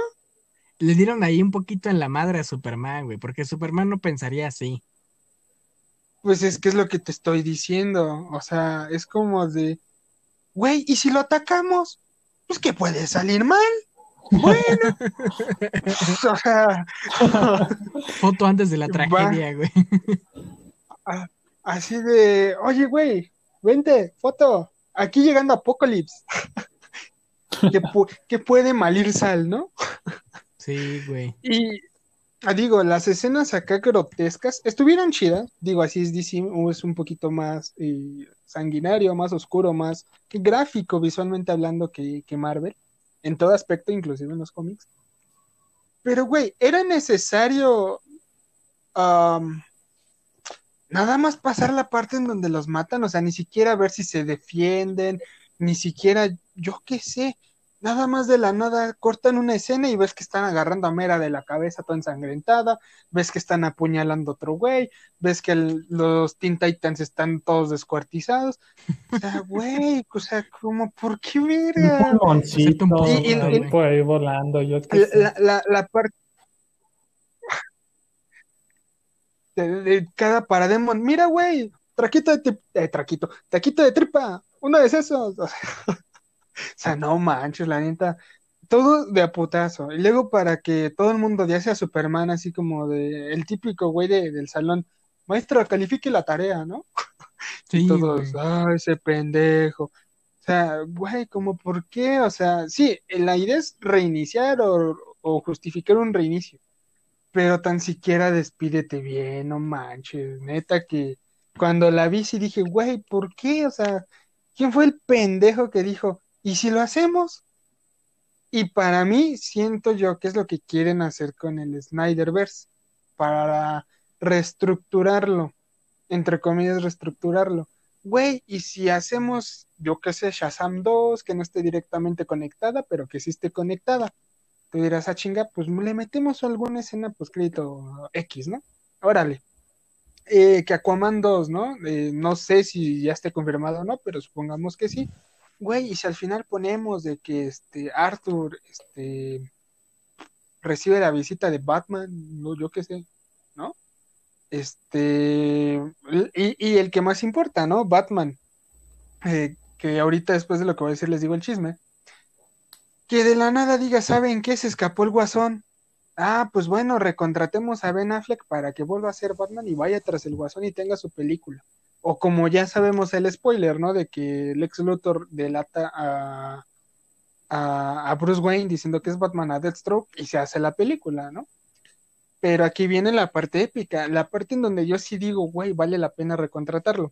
Le dieron ahí un poquito en la madre a Superman, güey, porque Superman no pensaría así. Pues es que es lo que te estoy diciendo. O sea, es como de, güey, ¿y si lo atacamos? Pues que puede salir mal. Bueno, (laughs) o sea, (laughs) Foto antes de la Va. tragedia, güey. así de, oye, güey, vente, foto, aquí llegando Apocalypse. (laughs) que, pu- que puede malir sal, ¿no? Sí, güey. Y ah, digo, las escenas acá grotescas estuvieron chidas. Digo, así es DC, es un poquito más eh, sanguinario, más oscuro, más gráfico visualmente hablando que, que Marvel, en todo aspecto, inclusive en los cómics. Pero, güey, era necesario nada más pasar la parte en donde los matan, o sea, ni siquiera ver si se defienden, ni siquiera, yo qué sé, nada más de la nada cortan una escena y ves que están agarrando a Mera de la cabeza toda ensangrentada, ves que están apuñalando a otro güey, ves que el- los Teen Titans están todos descuartizados. O sea, (laughs) güey, o sea, como, ¿por qué verga? Un pulmoncito Y- y- ahí y- por ahí volando, yo qué sé. La, la, la parte de, de cada parademon, mira, güey, traquito de eh, traquito, taquito de tripa, uno de esos. O sea, (laughs) sea, no manches, la neta, todo de a putazo. Y luego para que todo el mundo ya sea Superman, así como de el típico güey de- del salón, maestro, califique la tarea, ¿no? (laughs) Sí, todos, güey. ay, ese pendejo. O sea, güey, como por qué? O sea, sí, la idea es reiniciar o, o justificar un reinicio, pero tan siquiera despídete bien, no manches, neta que cuando la vi sí dije, güey, ¿por qué? O sea, ¿quién fue el pendejo que dijo, ¿y si lo hacemos? Y para mí, siento yo que es lo que quieren hacer con el Snyderverse, para reestructurarlo, entre comillas, reestructurarlo. Güey, y si hacemos, yo qué sé, Shazam 2, que no esté directamente conectada, pero que sí esté conectada. Tú dirás, ah, chinga, pues le metemos alguna escena crédito X, ¿no? Órale. Eh, que Aquaman 2, ¿no? Eh, no sé si ya esté confirmado o no, pero supongamos que sí. Güey, y si al final ponemos de que este Arthur este recibe la visita de Batman, no, yo qué sé, ¿no? Este, y, y el que más importa, ¿no? Batman, eh, que ahorita después de lo que voy a decir les digo el chisme, que de la nada diga, ¿saben qué? Se escapó el guasón. Ah, pues bueno, recontratemos a Ben Affleck para que vuelva a ser Batman y vaya tras el guasón y tenga su película. O como ya sabemos el spoiler, ¿no? De que Lex Luthor delata a, a, Bruce Wayne diciendo que es Batman a Deathstroke y se hace la película, ¿no? Pero aquí viene la parte épica, la parte en donde yo sí digo, güey, vale la pena recontratarlo.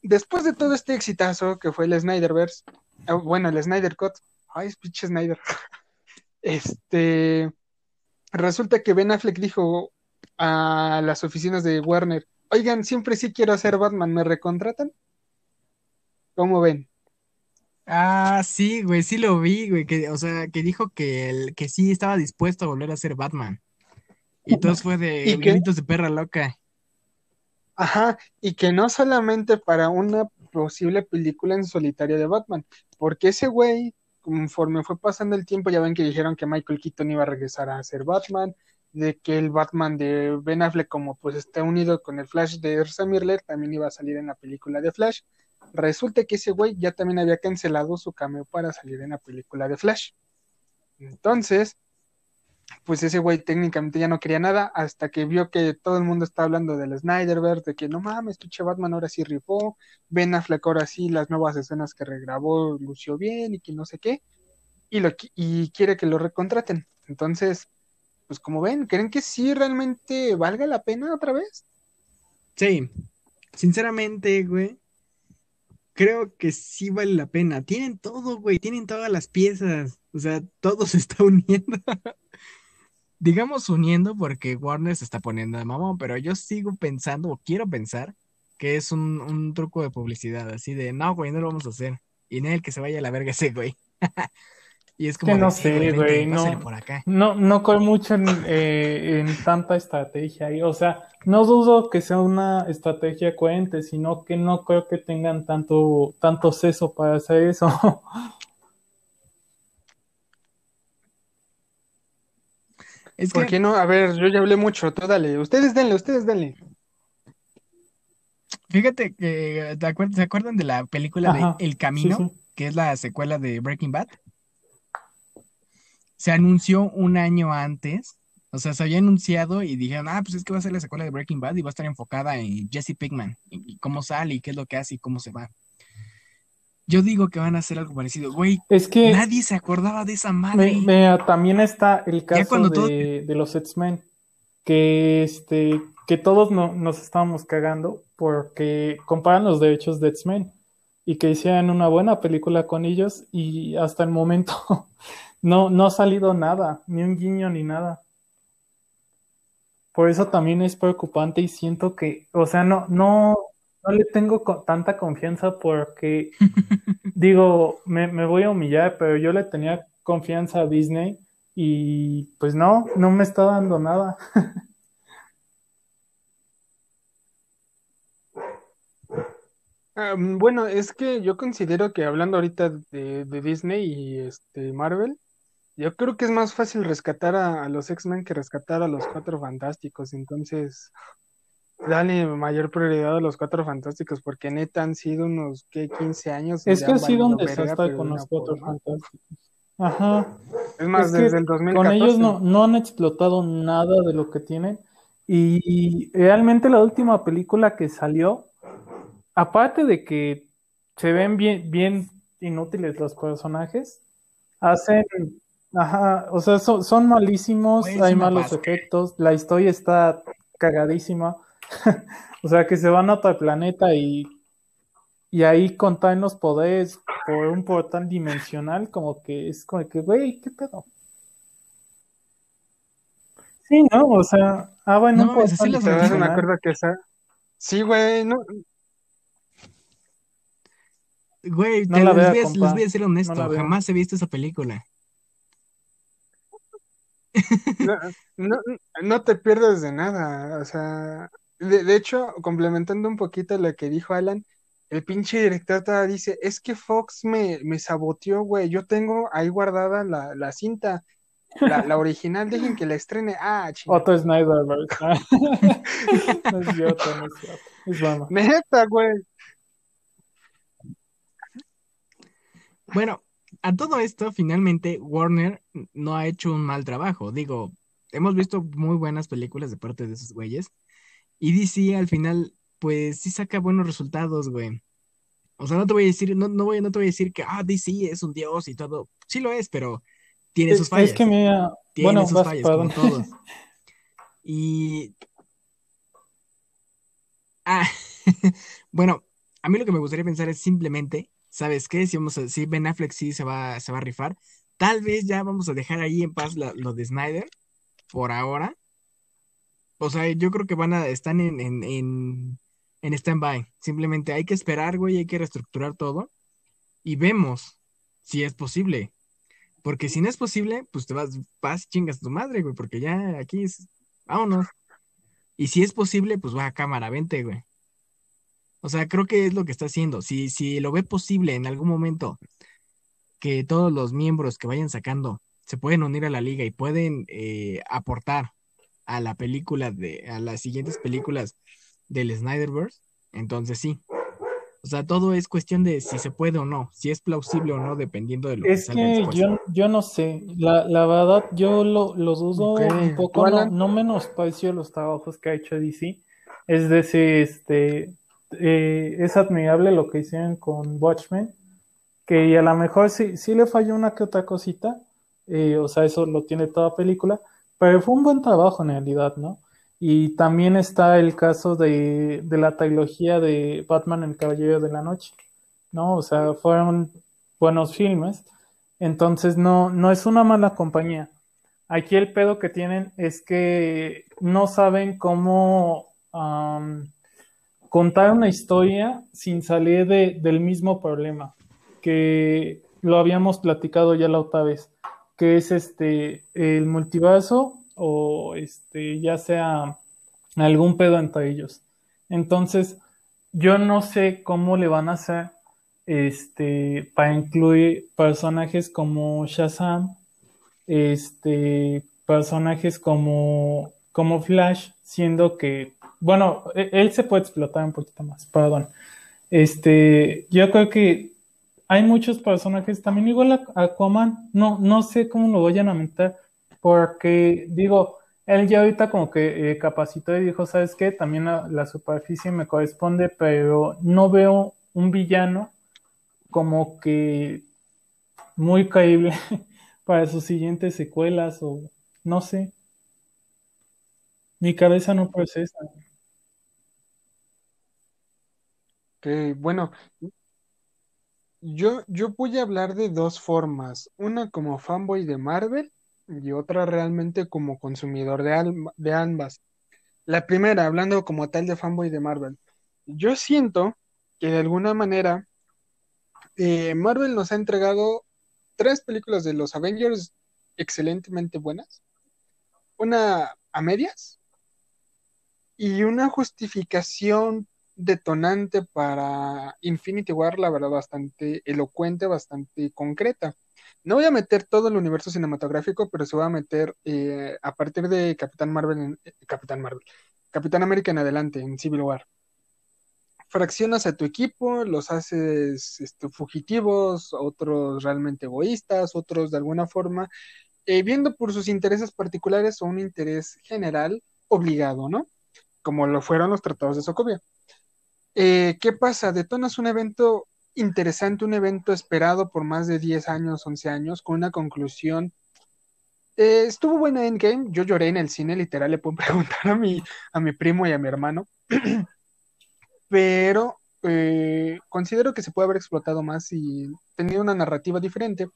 Después de todo este exitazo que fue el Snyderverse, eh, bueno, el Snyder Cut, ay, es pinche Snyder, (laughs) este, resulta que Ben Affleck dijo a las oficinas de Warner, oigan, siempre sí quiero hacer Batman, ¿me recontratan? ¿Cómo ven? Ah, sí, güey, sí lo vi, güey, que, o sea, que dijo que, el, que sí estaba dispuesto a volver a ser Batman. Y entonces fue de gritos de perra loca. Ajá, y que no solamente para una posible película en solitario de Batman, porque ese güey, conforme fue pasando el tiempo, ya ven que dijeron que Michael Keaton iba a regresar a ser Batman, de que el Batman de Ben Affleck, como pues está unido con el Flash de Ezra Miller, también iba a salir en la película de Flash. Resulta que ese güey ya también había cancelado su cameo para salir en la película de Flash. Entonces, pues ese güey técnicamente ya no quería nada hasta que vio que todo el mundo está hablando del Snyderverse, de que no mames, pinche Batman ahora sí rifó, Ben Affleck ahora sí las nuevas escenas que regrabó lució bien y que no sé qué, y, lo, y quiere que lo recontraten. Entonces, pues como ven, ¿creen que sí realmente valga la pena otra vez? Sí, sinceramente, güey, creo que sí vale la pena. Tienen todo, güey, tienen todas las piezas, o sea, todo (laughs) se está uniendo. digamos uniendo porque Warner se está poniendo de mamón, pero yo sigo pensando o quiero pensar que es un, truco de publicidad, así de, no, güey, no lo vamos a hacer. Y en el que se vaya a la verga ese, güey. (laughs) y es como... Que no sé, güey, no, por acá. no, no creo mucho en, eh, en tanta estrategia. O sea, no dudo que sea una estrategia coherente, sino que no creo que tengan tanto, tanto seso para hacer eso. (laughs) ¿Por qué no? A ver, yo ya hablé mucho, tú dale. Ustedes denle, ustedes denle. Fíjate que, ¿se acuerdan de la película de El Camino? Que es la secuela de Breaking Bad. Se anunció un año antes, o sea, se había anunciado y dijeron, ah, pues es que va a ser la secuela de Breaking Bad y va a estar enfocada en Jesse Pinkman, y cómo sale y qué es lo que hace y cómo se va. Yo digo que van a hacer algo parecido. Güey, es que nadie se acordaba de esa madre. también está el caso de, los X-Men, que, este, que todos nos estábamos cagando porque comparan los derechos de X-Men y que hicieran una buena película con ellos y hasta el momento (laughs) no, no ha salido nada, ni un guiño ni nada. Por eso también es preocupante y siento que, o sea, no, no, no le tengo tanta confianza porque (laughs) digo, me, voy a humillar, pero yo le tenía confianza a Disney y pues no, no me está dando nada. Mm, (laughs) bueno, es que yo considero que hablando ahorita de, Disney y este Marvel, yo creo que es más fácil rescatar a, a los X-Men que rescatar a los Cuatro Fantásticos. Entonces, dale mayor prioridad a los cuatro fantásticos, porque neta han sido unos ¿qué? 15 años. Es que ha sido un desastre con los cuatro fantásticos. Ajá. Es más, desde el 2014. Con ellos no, no han explotado nada de lo que tienen. Y realmente la última película que salió, aparte de que se ven bien, bien inútiles los personajes, hacen, ajá, o sea, son, son malísimos, hay malos efectos, la historia está cagadísima. (laughs) o sea, que se van a otro planeta y, y ahí contan los poderes por un portal dimensional, como que es como que, güey, ¿qué pedo? Sí, ¿no? O sea, ah, bueno, no, pues sí me acuerdo que esa... Sí, güey, no... Güey, no les, voy a, les, voy a, ser honesto, jamás he visto esa película. No, no, no, te pierdes de nada, o sea, de, hecho, complementando un poquito lo que dijo Alan, el pinche director todavía dice, es que Fox me, me saboteó, güey, yo tengo ahí guardada la, la cinta, la, la, original, dejen que la estrene. Ah, chingada. Otto Snyder, (laughs) no es no es. Es bueno. Neta, güey. Bueno, a todo esto, finalmente, Warner no ha hecho un mal trabajo. Digo, hemos visto muy buenas películas de parte de esos güeyes. Y DC al final, pues sí saca buenos resultados, güey. O sea, no te voy a decir, no, no, voy, no te voy a decir que, ah, DC es un dios y todo. Sí lo es, pero tiene sus fallas. Es que me... Tiene bueno, sus fallas, como todo. (laughs) Y... Ah, (laughs) bueno, a mí lo que me gustaría pensar es simplemente, ¿sabes qué? Si, vamos a, si Ben Affleck sí se va, se va a rifar, tal vez ya vamos a dejar ahí en paz lo de Snyder por ahora o sea, yo creo que van a, están en, en, en, en stand-by. Simplemente hay que esperar, güey, hay que reestructurar todo y vemos si es posible. Porque si no es posible, pues te vas, vas chingas tu madre, güey, porque ya aquí es, vámonos. Y si es posible, pues va a cámara, vente, güey. O sea, creo que es lo que está haciendo. Si, si lo ve posible en algún momento que todos los miembros que vayan sacando se pueden unir a la liga y pueden eh, aportar a la película de, a las siguientes películas del Snyderverse, entonces sí. O sea, todo es cuestión de si se puede o no, si es plausible o no, dependiendo de lo es que salga que después. yo, yo no sé, la, la verdad yo lo, lo dudo un poco, ¿Tú, no, no menosprecio los trabajos que ha hecho DC, es decir, este, eh, es admirable lo que hicieron con Watchmen, que a lo mejor sí, sí le falló una que otra cosita, eh, o sea, eso lo tiene toda película, pero fue un buen trabajo en realidad, ¿no? Y también está el caso de, de la trilogía de Batman el Caballero de la Noche, ¿no? O sea, fueron buenos filmes, entonces no, no es una mala compañía. Aquí el pedo que tienen es que no saben cómo contar una historia sin salir de- del mismo problema, que lo habíamos platicado ya la otra vez, que es este el multiverso o este ya sea algún pedo entre ellos. Entonces, yo no sé cómo le van a hacer este para incluir personajes como Shazam, este personajes como como Flash, siendo que bueno, e- él se puede explotar un poquito más, perdón. Este, yo creo que hay muchos personajes, también igual a Aquaman, no, no sé cómo lo vayan a meter, porque digo, él ya ahorita como que eh, capacitó y dijo, ¿sabes qué? También la, la superficie me corresponde, pero no veo un villano como que muy caíble (laughs) para sus siguientes secuelas o no sé. Mi cabeza no procesa. Que bueno, yo, yo voy a hablar de dos formas, una como fanboy de Marvel y otra realmente como consumidor de, alma- de ambas. La primera, hablando como tal de fanboy de Marvel, yo siento que de alguna manera eh, Marvel nos ha entregado tres películas de los Avengers excelentemente buenas, una a medias y una justificación detonante para Infinity War, la verdad, bastante elocuente, bastante concreta. No voy a meter todo el universo cinematográfico, pero se va a meter eh, a partir de Capitán Marvel, en- eh, Capitán Marvel, Capitán América en adelante, en Civil War. Fraccionas a tu equipo, los haces este, fugitivos, otros realmente egoístas, otros de alguna forma, eh, viendo por sus intereses particulares o un interés general obligado, ¿no? Como lo fueron los tratados de Sokovia. Eh, ¿qué pasa? Detonas un evento interesante, un evento esperado por más de 10 años, 11 años, con una conclusión. Eh, estuvo buena Endgame, yo lloré en el cine, literal, le puedo (laughs) preguntar a mi, a mi primo y a mi hermano, (clears throat) pero eh, considero que se puede haber explotado más y tenido una narrativa diferente.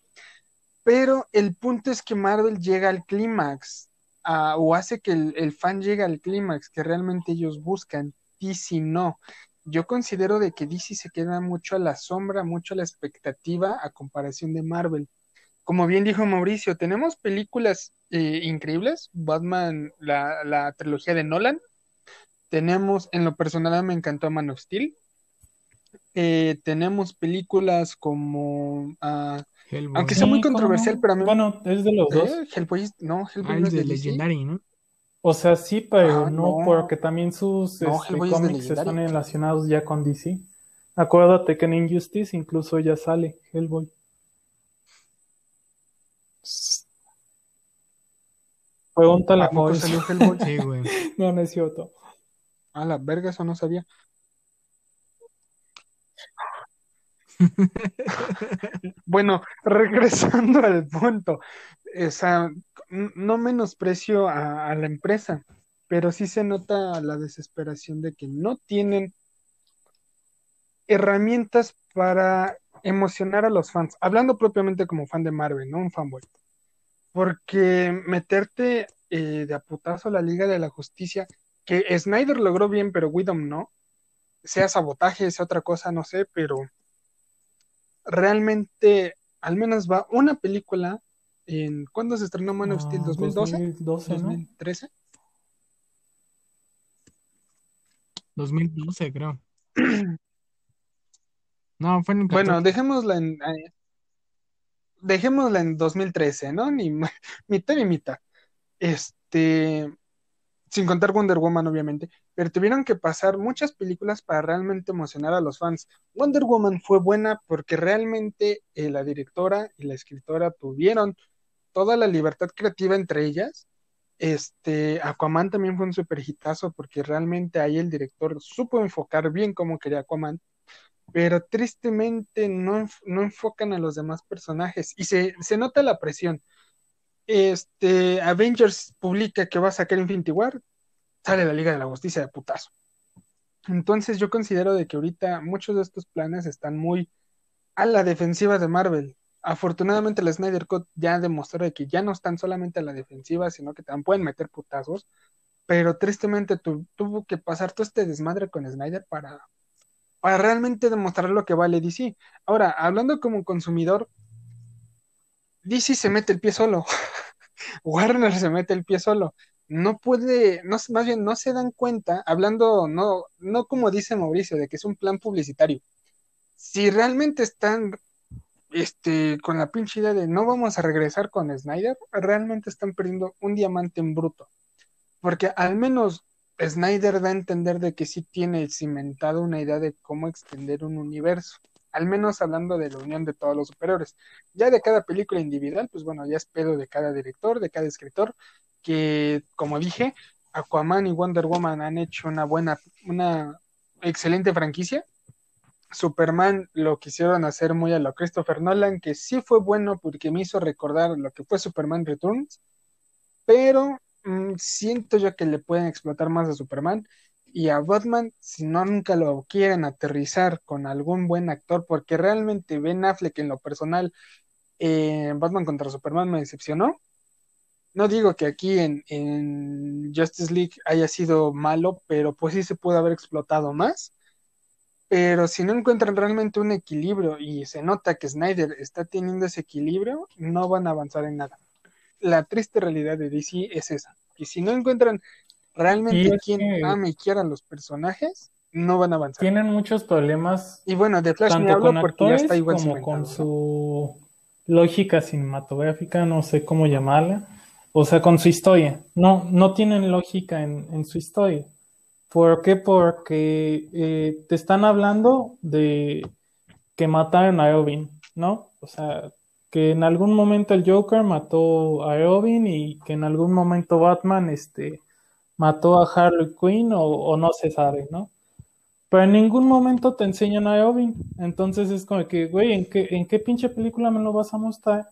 Pero el punto es que Marvel llega al clímax, o hace que el, el fan llegue al clímax que realmente ellos buscan. DC no. Yo considero de que DC se queda mucho a la sombra, mucho a la expectativa a comparación de Marvel. Como bien dijo Mauricio, tenemos películas eh, increíbles, Batman, la, la trilogía de Nolan, tenemos, en lo personal me encantó Man of Steel, Eh, tenemos películas como, ah, aunque sea muy Sí, ¿cómo controversial, pero a mí, Bueno, es de los dos. ¿eh? Hellboy, no, Hellboy Ah, no es de. Legendary, ¿no? O sea, sí, pero Ah, no, no. porque también sus No, este, es cómics Legendary. están relacionados ya con DC. Acuérdate que en Injustice incluso ya sale Hellboy. Pregúntale ¿A salió Hellboy? (laughs) Sí, güey. No, no es cierto. A la verga, eso no sabía. (laughs) Bueno, regresando al punto, no menosprecio a, a la empresa, pero sí se nota la desesperación de que no tienen herramientas para emocionar a los fans, hablando propiamente como fan de Marvel, no un fanboy, porque meterte eh, de a putazo a la Liga de la Justicia, que Snyder logró bien, pero Whedon no, sea sabotaje, sea otra cosa, no sé, pero realmente al menos va una película en ¿cuándo se estrenó Man of Steel? Ah, 2012, 2012, ¿no? 2013. 2012, creo. (clears throat) No, fue en Bueno, 14. dejémosla en eh, dejémosla en 2013, ¿no? Ni (laughs) mitad y mitad. Este sin contar Wonder Woman, obviamente, pero tuvieron que pasar muchas películas para realmente emocionar a los fans. Wonder Woman fue buena porque realmente eh, la directora y la escritora tuvieron toda la libertad creativa entre ellas. Este, Aquaman también fue un super hitazo porque realmente ahí el director supo enfocar bien cómo quería Aquaman, pero tristemente no, no enfocan a los demás personajes y se, se nota la presión este, Avengers publica que va a sacar Infinity War, sale la Liga de la Justicia de putazo. Entonces yo considero de que ahorita muchos de estos planes están muy a la defensiva de Marvel. Afortunadamente la Snyder Cut ya demostró de que ya no están solamente a la defensiva, sino que también pueden meter putazos, pero tristemente tuvo que pasar todo este desmadre con Snyder para, para realmente demostrar lo que vale DC. Ahora, hablando como consumidor, DC se mete el pie solo. (laughs) Warner se mete el pie solo. No puede, no, más bien no se dan cuenta, hablando, no, no como dice Mauricio, de que es un plan publicitario. Si realmente están este, con la pinche idea de no vamos a regresar con Snyder, realmente están perdiendo un diamante en bruto. Porque al menos Snyder da a entender de que sí tiene cimentado una idea de cómo extender un universo al menos hablando de la unión de todos los superiores. Ya de cada película individual, pues bueno, ya es pedo de cada director, de cada escritor, que como dije, Aquaman y Wonder Woman han hecho una buena, una excelente franquicia. Superman lo quisieron hacer muy a lo Christopher Nolan, que sí fue bueno porque me hizo recordar lo que fue Superman Returns, pero mm, siento yo que le pueden explotar más a Superman y a Batman, si no nunca lo quieren aterrizar con algún buen actor, porque realmente Ben Affleck en lo personal, eh, Batman contra Superman me decepcionó. No digo que aquí en, en, Justice League haya sido malo, pero pues sí se puede haber explotado más. Pero si no encuentran realmente un equilibrio y se nota que Snyder está teniendo ese equilibrio, no van a avanzar en nada. La triste realidad de DC es esa. Y si no encuentran realmente quien ama y quiera a los personajes, no van a avanzar. Tienen muchos problemas. Y bueno, de Flash tanto con actores como con su lógica cinematográfica, no sé cómo llamarla. O sea, con su historia. No, no tienen lógica en, su historia. ¿Por qué? Porque eh, te están hablando de que mataron a Robin, ¿no? O sea, que en algún momento el Joker mató a Robin y que en algún momento Batman, este, mató a Harley Quinn o, no se sabe, ¿no? Pero en ningún momento te enseñan a Robin. Entonces es como que, güey, ¿en qué, ¿en qué pinche película me lo vas a mostrar?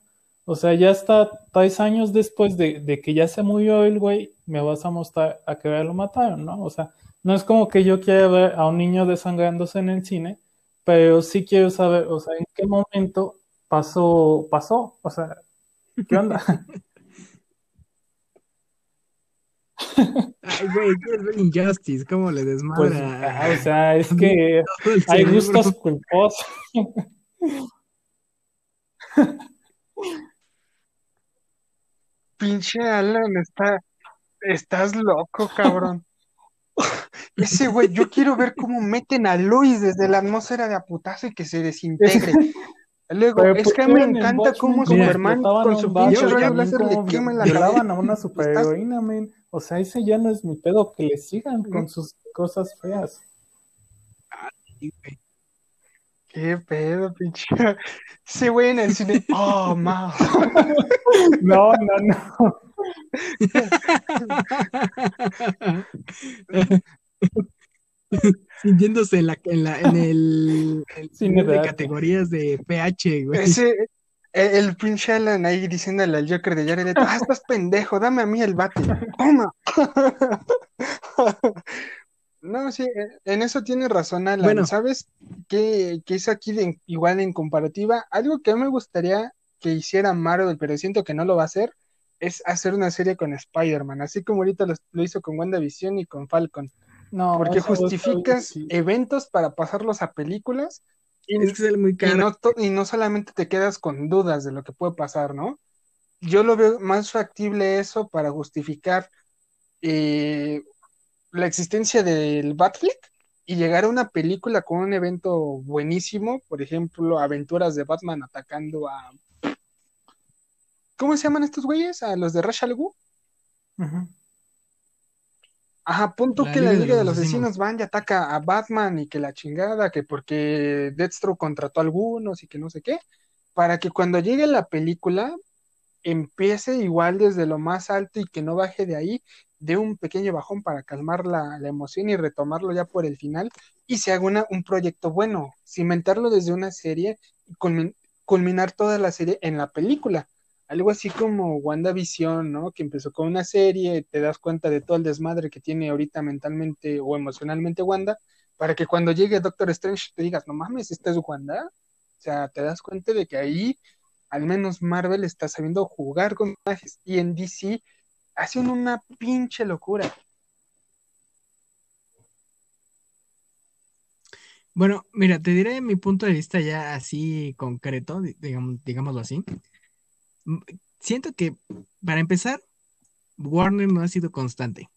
O sea, ya está tres años después de, que ya se murió el güey, me vas a mostrar a que lo mataron, ¿no? O sea, no es como que yo quiera ver a un niño desangrándose en el cine, pero sí quiero saber, o sea, en qué momento pasó, pasó, o sea, ¿qué onda? (laughs) Ay, güey, ¿qué es Injustice? ¿Cómo le desmadra? Pues, o sea, es que (laughs) hay gustos culposos. Pinche Alan, está, estás loco, cabrón. (laughs) Ese güey, yo quiero ver cómo meten a Luis desde la atmósfera de aputazo y que se desintegre. (laughs) Luego, es que me encanta cómo Superman con su pinche rayo láser le quema la cabeza. a una (laughs) superheroína, men. O sea, ese ya no es mi pedo, que le sigan con sus cosas feas. Qué pedo, pinche. (laughs) Sí, güey en el cine. Oh, ma. (laughs) No, no, no. (laughs) Sintiéndose en, la, en, la, en el, cine de categorías de PH, güey. Ese, el, pinche Alan ahí diciéndole al Joker de Jared ah, estás pendejo, dame a mí el bate. Toma. No, sí, eh, en eso tiene razón Alan. Bueno. ¿Sabes qué, qué hizo aquí igual en comparativa? Algo que a mí me gustaría que hiciera Marvel, pero siento que no lo va a hacer, es hacer una serie con Spider-Man, así como ahorita lo, hizo con WandaVision y con Falcon. No, porque justificas eventos para pasarlos a películas y, no, solamente te quedas con dudas de lo que puede pasar, ¿no? Yo lo veo más factible eso para justificar eh, la existencia del Batfleck y llegar a una película con un evento buenísimo, por ejemplo, aventuras de Batman atacando a... ¿Cómo se llaman estos güeyes? ¿A los de Rachel Gu? Ajá, punto La que la Liga de Liga de los. Vecinos van y ataca a Batman y que la chingada, que porque Deathstroke contrató a algunos y que no sé qué, para que cuando llegue la película empiece igual desde lo más alto y que no baje de ahí, de un pequeño bajón para calmar la, la emoción y retomarlo ya por el final y se haga una- un proyecto bueno, cimentarlo desde una serie y culmin- culminar toda la serie en la película. Algo así como WandaVision, ¿no? Que empezó con una serie, te das cuenta de todo el desmadre que tiene ahorita mentalmente o emocionalmente Wanda, para que cuando llegue Doctor Strange te digas, no mames, esta es Wanda. O sea, te das cuenta de que ahí al menos Marvel está sabiendo jugar con personajes y en DC hacen una pinche locura. Bueno, mira, te diré mi punto de vista ya así concreto, di- digam- digámoslo así. M- Siento que, para empezar, Warner no ha sido constante.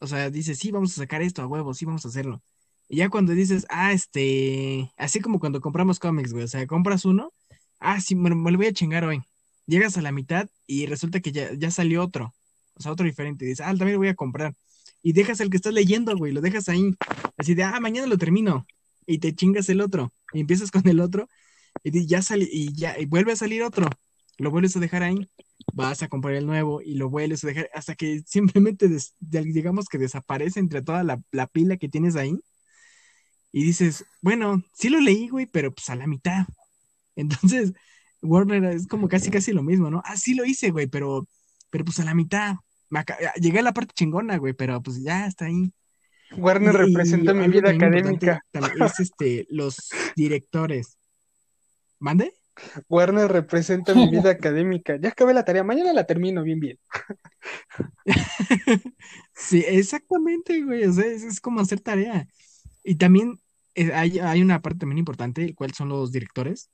O sea, dice, sí, vamos a sacar esto a huevo, sí, vamos a hacerlo. Y ya cuando dices, ah, este, así como cuando compramos cómics, güey, o sea, compras uno, ah, sí, me, me lo voy a chingar hoy. Llegas a la mitad y resulta que ya, ya salió otro, o sea, otro diferente. Dices, ah, también lo voy a comprar. Y dejas el que estás leyendo, güey, lo dejas ahí. Así de, ah, mañana lo termino. Y te chingas el otro. Y empiezas con el otro. Y ya sale, y ya, vuelve a salir otro. Lo vuelves a dejar ahí. Vas a comprar el nuevo y lo vuelves a dejar hasta que simplemente, des- de- digamos que desaparece entre toda la, la pila que tienes ahí. Y dices, bueno, sí lo leí, güey, pero pues a la mitad. (laughs) Entonces, Warner es como casi casi lo mismo, ¿no? Ah, sí lo hice, güey, pero, pero pues a la mitad. Aca- Llegué a la parte chingona, güey, pero pues ya está ahí. Warner Y- y representa mi vida académica. es este, los directores. ¿Mande? Warner representa mi vida académica. Ya acabé la tarea, mañana la termino bien, bien. (laughs) Sí, exactamente, güey. O sea, es, es como hacer tarea. Y también eh, hay, hay una parte también importante, el cual son los directores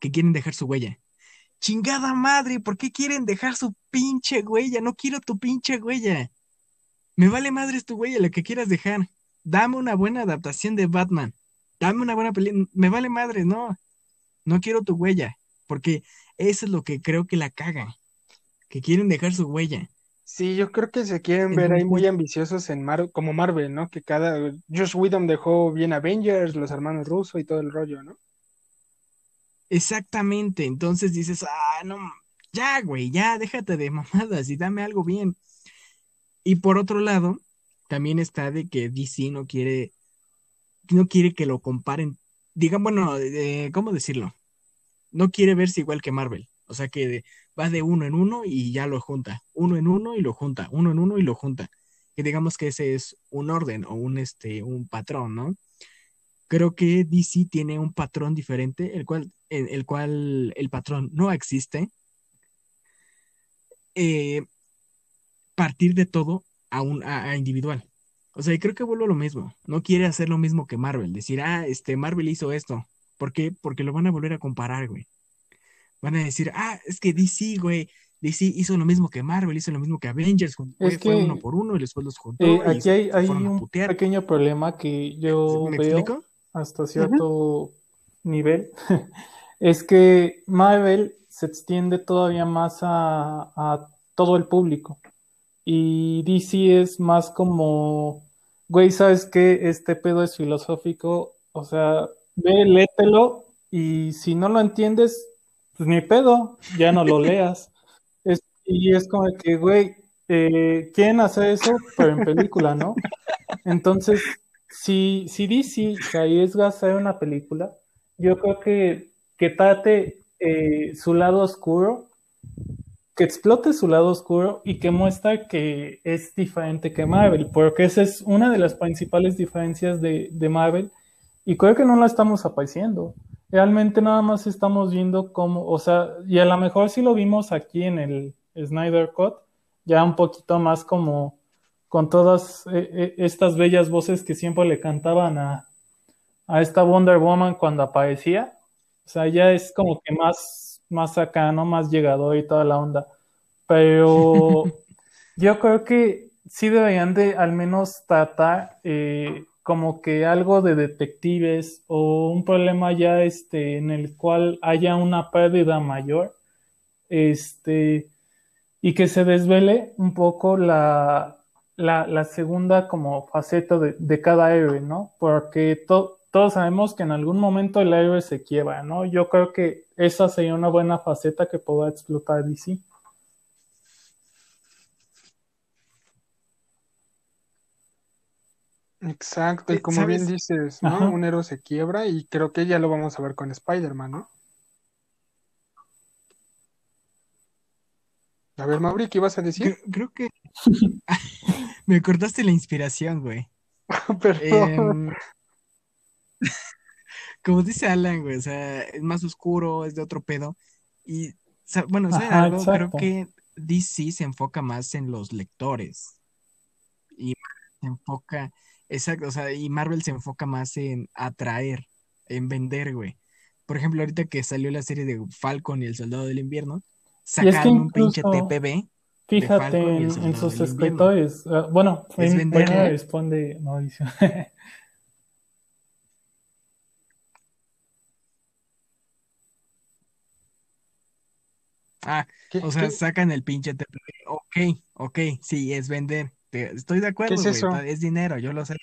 que quieren dejar su huella. Chingada madre, ¿por qué quieren dejar su pinche huella? No quiero tu pinche huella. Me vale madres tu huella, lo que quieras dejar. Dame una buena adaptación de Batman. Dame una buena película. Me vale madres, no. No quiero tu huella. Porque eso es lo que creo que la caga. Que quieren dejar su huella. Sí, yo creo que se quieren ver ahí muy ambiciosos en Mar como Marvel, ¿no? Que cada Josh Whedon dejó bien Avengers, los hermanos Russo y todo el rollo, ¿no? Exactamente, entonces dices, ah, no, ya, güey, ya, déjate de mamadas y dame algo bien. Y por otro lado, también está de que DC no quiere, no quiere que lo comparen, digan, bueno, eh, ¿cómo decirlo? No quiere verse igual que Marvel, o sea que de- va de uno en uno y ya lo junta, uno en uno y lo junta, uno en uno y lo junta. Que digamos que ese es un orden o un, este, un patrón, ¿no? Creo que DC tiene un patrón diferente, el cual, en el cual el patrón no existe. Eh, partir de todo a un a, a individual. O sea, y creo que vuelvo a lo mismo. No quiere hacer lo mismo que Marvel. Decir, ah, este Marvel hizo esto. ¿Por qué? Porque lo van a volver a comparar, güey. Van a decir, ah, es que DC, güey, DC hizo lo mismo que Marvel, hizo lo mismo que Avengers, fue, Es fue que, uno por uno y después los juntó Eh, aquí hay, hay un pequeño problema que yo ¿Me veo explico? Hasta cierto nivel. (laughs) Es que Marvel se extiende todavía más a, a todo el público. Y DC es más como, güey, ¿sabes qué? Este pedo es filosófico. O sea, ve, léetelo y si no lo entiendes, pues ni pedo, ya no lo leas. (laughs) Es- y es como que, güey, eh, quieren hacer eso, pero en película, ¿no? (laughs) Entonces, si, si DC se arriesga a hacer una película, yo creo que, que trate eh, su lado oscuro, que explote su lado oscuro y que muestre que es diferente que Marvel, porque esa es una de las principales diferencias de, de Marvel y creo que no la estamos apareciendo. Realmente nada más estamos viendo cómo, o sea, y a lo mejor sí lo vimos aquí en el Snyder Cut, ya un poquito más como con todas eh, eh, estas bellas voces que siempre le cantaban a, a esta Wonder Woman cuando aparecía. O sea, ya es como que más, más acá, ¿no? Más llegador y toda la onda. Pero (laughs) yo creo que sí deberían de al menos tratar eh, como que algo de detectives o un problema ya este en el cual haya una pérdida mayor. Este y que se desvele un poco la, la, la segunda como faceta de, de cada héroe, ¿no? Porque to- todos sabemos que en algún momento el héroe se quiebra, ¿no? Yo creo que esa sería una buena faceta que pueda explotar DC. Exacto, y Eh, como bien dices, ¿no? Ajá. Un héroe se quiebra y creo que ya lo vamos a ver con Spider-Man, ¿no? A ver, Mauri, ¿qué ibas a decir? Creo, creo que (laughs) me cortaste la inspiración, güey. (laughs) Perdón. Em, (laughs) como dice Alan, güey, o sea, es más oscuro, es de otro pedo. Y, bueno, ¿saben Ajá, algo? Creo que DC se enfoca más en los lectores. Y se enfoca, exacto, o sea, y Marvel se enfoca más en atraer, en vender, güey. Por ejemplo, ahorita que salió la serie de Falcon y el Soldado del Invierno, Y es que sacaron un pinche TPB. Fíjate en, sus escritores. Ah, bueno, Es en- vender, bueno, ¿eh? responde Mauricio. Ah, ¿Qué, O sea, qué- sacan el pinche TPB. Ok, ok, sí, es vender. Te- estoy de acuerdo, es eso? Es dinero, yo lo sé.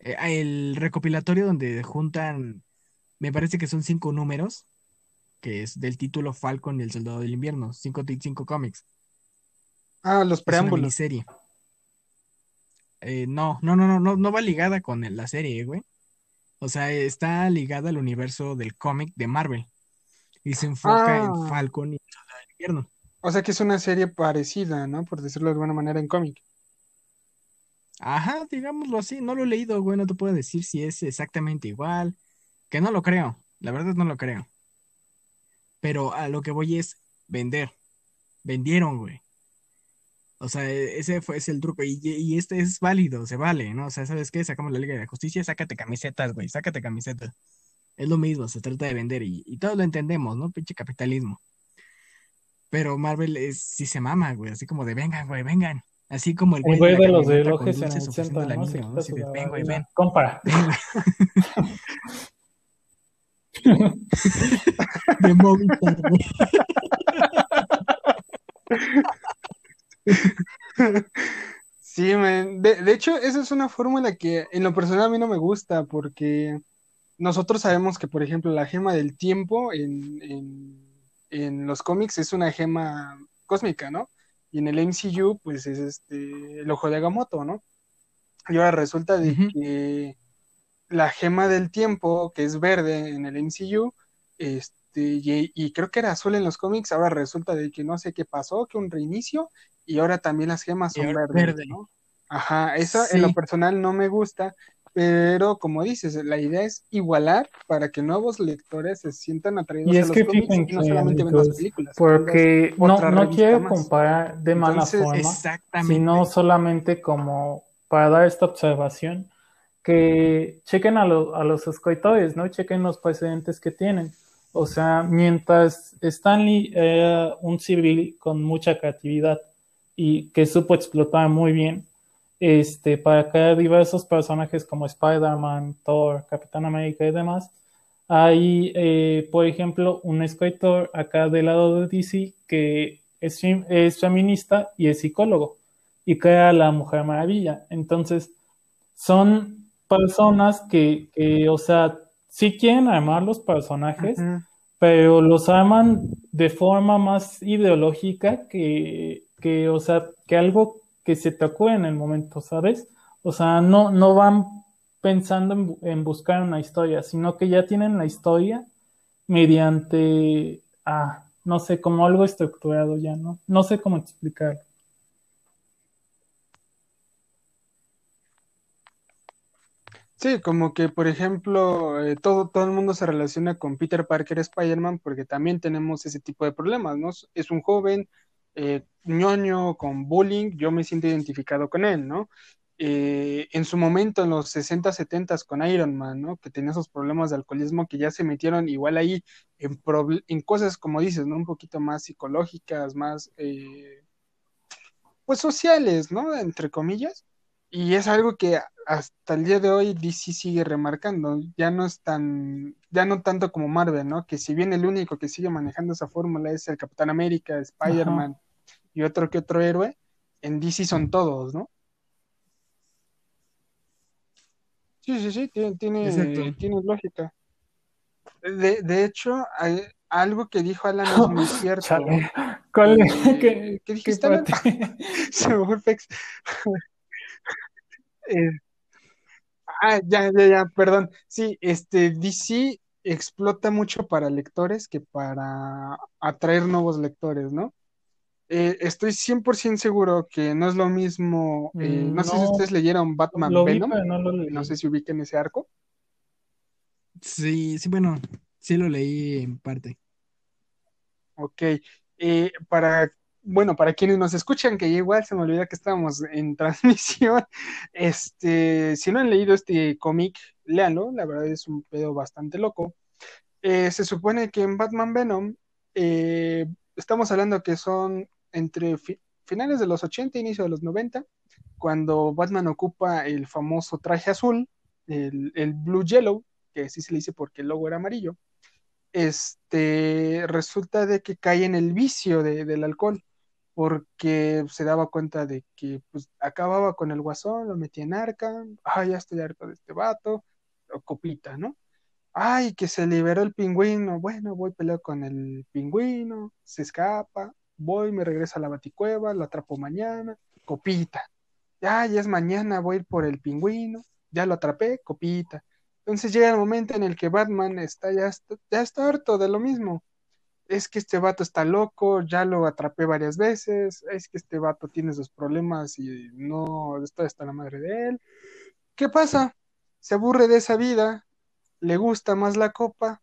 Eh, el recopilatorio donde juntan, me parece que son cinco números, que es del título Falcon y el Soldado del Invierno, cinco, ti- cinco cómics. Ah, los Es una preámbulos. miniserie. Eh, no, no, no, no, no, va ligada con la serie, güey. O sea, está ligada al universo del cómic de Marvel. Y se enfoca en Ah. Falcon y el Soldado del Invierno. O sea que es una serie parecida, ¿no? Por decirlo de alguna manera en cómic. Ajá, digámoslo así, no lo he leído, güey, no te puedo decir si es exactamente igual, que no lo creo, la verdad no lo creo. Pero a lo que voy es vender, vendieron, güey. O sea, e- ese fue ese el truco y, y este es válido, se vale, ¿no? O sea, ¿sabes qué? Sacamos la Liga de la Justicia, sácate camisetas, güey, sácate camisetas. Es lo mismo, se trata de vender y, y todos lo entendemos, ¿no? Pinche capitalismo. Pero Marvel es, sí se mama, güey, así como de vengan, güey, vengan. Así como el güey güey de los relojes en el centro, güey, ven. Compra. ven. (laughs) (laughs) De güey. Sí, man. De, de hecho, esa es una fórmula que en lo personal a mí no me gusta porque nosotros sabemos que, por ejemplo, la gema del tiempo en, en, en los cómics es una gema cósmica, ¿no? Y en el MCU, pues es este el ojo de Agamotto, ¿no? Y ahora resulta de que la gema del tiempo, que es verde en el MCU, este, y, y creo que era azul en los cómics, ahora resulta de que no sé qué pasó, que un reinicio, y ahora también las gemas son verdes, verde. ¿no? Ajá, eso en lo personal no me gusta, pero como dices, la idea es igualar para que nuevos lectores se sientan atraídos Y a es los que cómics y no solamente ven las películas. Porque no, no quiero más. comparar de mala Entonces, forma, sino solamente como para dar esta observación, que chequen a, a los escritores, ¿no? Chequen los precedentes que tienen. O sea, mientras Stanley era un civil con mucha creatividad y que supo explotar muy bien, este, para crear diversos personajes como Spider-Man, Thor, Capitán América y demás, hay, eh, por ejemplo, un escritor acá del lado de DC que es, es feminista y es psicólogo y crea la Mujer Maravilla. Entonces, son personas que, que, o sea, sí quieren armar los personajes, pero los arman de forma más ideológica que, que, o sea, que algo que se te ocurre en el momento, ¿sabes? O sea, no, no van pensando en, en buscar una historia, sino que ya tienen la historia mediante, ah, no sé, como algo estructurado ya, ¿no? No sé cómo explicarlo. Sí, como que, por ejemplo, eh, todo, todo el mundo se relaciona con Peter Parker Spider-Man porque también tenemos ese tipo de problemas, ¿no? Es un joven eh, ñoño con bullying, yo me siento identificado con él, ¿no? Eh, en su momento, en los 60, 70 con Iron Man, ¿no? Que tenía esos problemas de alcoholismo que ya se metieron igual ahí en, en cosas, como dices, ¿no? Un poquito más psicológicas, más, eh, pues sociales, ¿no? Entre comillas. Y es algo que hasta el día de hoy DC sigue remarcando. Ya no es tan, ya no tanto como Marvel, ¿no? Que si bien el único que sigue manejando esa fórmula es el Capitán América, Spider-Man y otro que otro héroe, en DC son todos, ¿no? Sí, sí, sí, tiene, tiene, tiene lógica. De, de hecho, hay, algo que dijo Alan es muy (laughs) cierto. ¿Cuál, eh, ¿qué, ¿Qué dijiste? (laughs) Se me fue. (laughs) eh, ah, ya, ya, ya, perdón. Sí, este, DC explota mucho para lectores que para atraer nuevos lectores, ¿no? Eh, estoy 100% seguro que no es lo mismo. Eh, no, no, sé si ustedes leyeron Batman Venom. Vi, no, no, sé si ubiquen ese arco. Sí, sí, bueno, sí lo leí en parte. Ok. Eh, para, bueno, para quienes nos escuchan, que igual se me olvida que estábamos en (laughs) transmisión, este, si no han leído este cómic, léanlo, la verdad es un pedo bastante loco. se supone que en Batman Venom estamos hablando que son entre fi finales de los 80 e inicio de los 90, cuando Batman ocupa el famoso traje azul, el, el, Blue Yellow, que así se le dice porque el logo era amarillo, este, resulta de que cae en el vicio de, del alcohol, porque se daba cuenta de que pues, acababa con el guasón, lo metía en arca, ay, ya estoy harto de este vato, o copita, ¿no? Ay, que se liberó el pingüino, bueno, voy a pelear con el pingüino, se escapa, voy, me regreso a la baticueva, lo atrapo mañana, copita. Ya, ya es mañana, voy a ir por el pingüino, ya lo atrapé, copita. Entonces llega el momento en el que Batman está ya, está, ya está harto de lo mismo. Es que este vato está loco, ya lo atrapé varias veces, es que este vato tiene sus problemas y no estoy hasta la madre de él. ¿Qué pasa? Se aburre de esa vida, le gusta más la copa,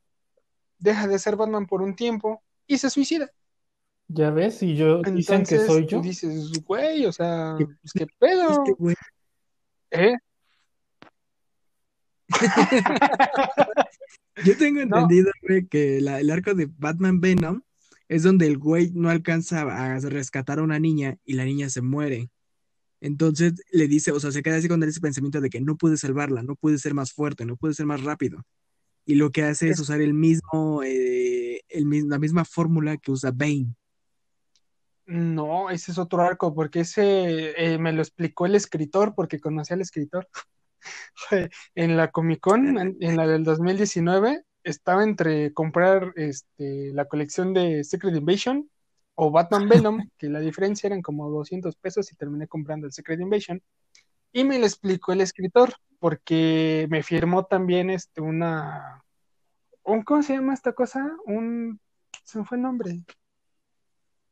deja de ser Batman por un tiempo y se suicida. Ya ves, y yo Entonces, dicen que soy yo. Tú dices, güey, o sea, ¿qué, pues, ¿qué pedo? Este ¿Eh? (laughs) yo tengo entendido, güey, que la, el arco de Batman Venom es donde el güey no alcanza a rescatar a una niña y la niña se muere. Entonces le dice, o sea, se queda así con ese pensamiento de que no puede salvarla, no puede ser más fuerte, no puede ser más rápido. Y lo que hace es, es usar el mismo, eh, el, la misma fórmula que usa Bane. No, ese es otro arco, porque ese eh, me lo explicó el escritor, porque conocí al escritor. En la Comic Con, en, la del 2019, estaba entre comprar este, la colección de Secret Invasion o Batman Venom, (laughs) que la diferencia eran como 200 pesos y terminé comprando el Secret Invasion. Y me lo explicó el escritor, porque me firmó también este, una... Un, ¿Cómo se llama esta cosa? Un... Se me fue el nombre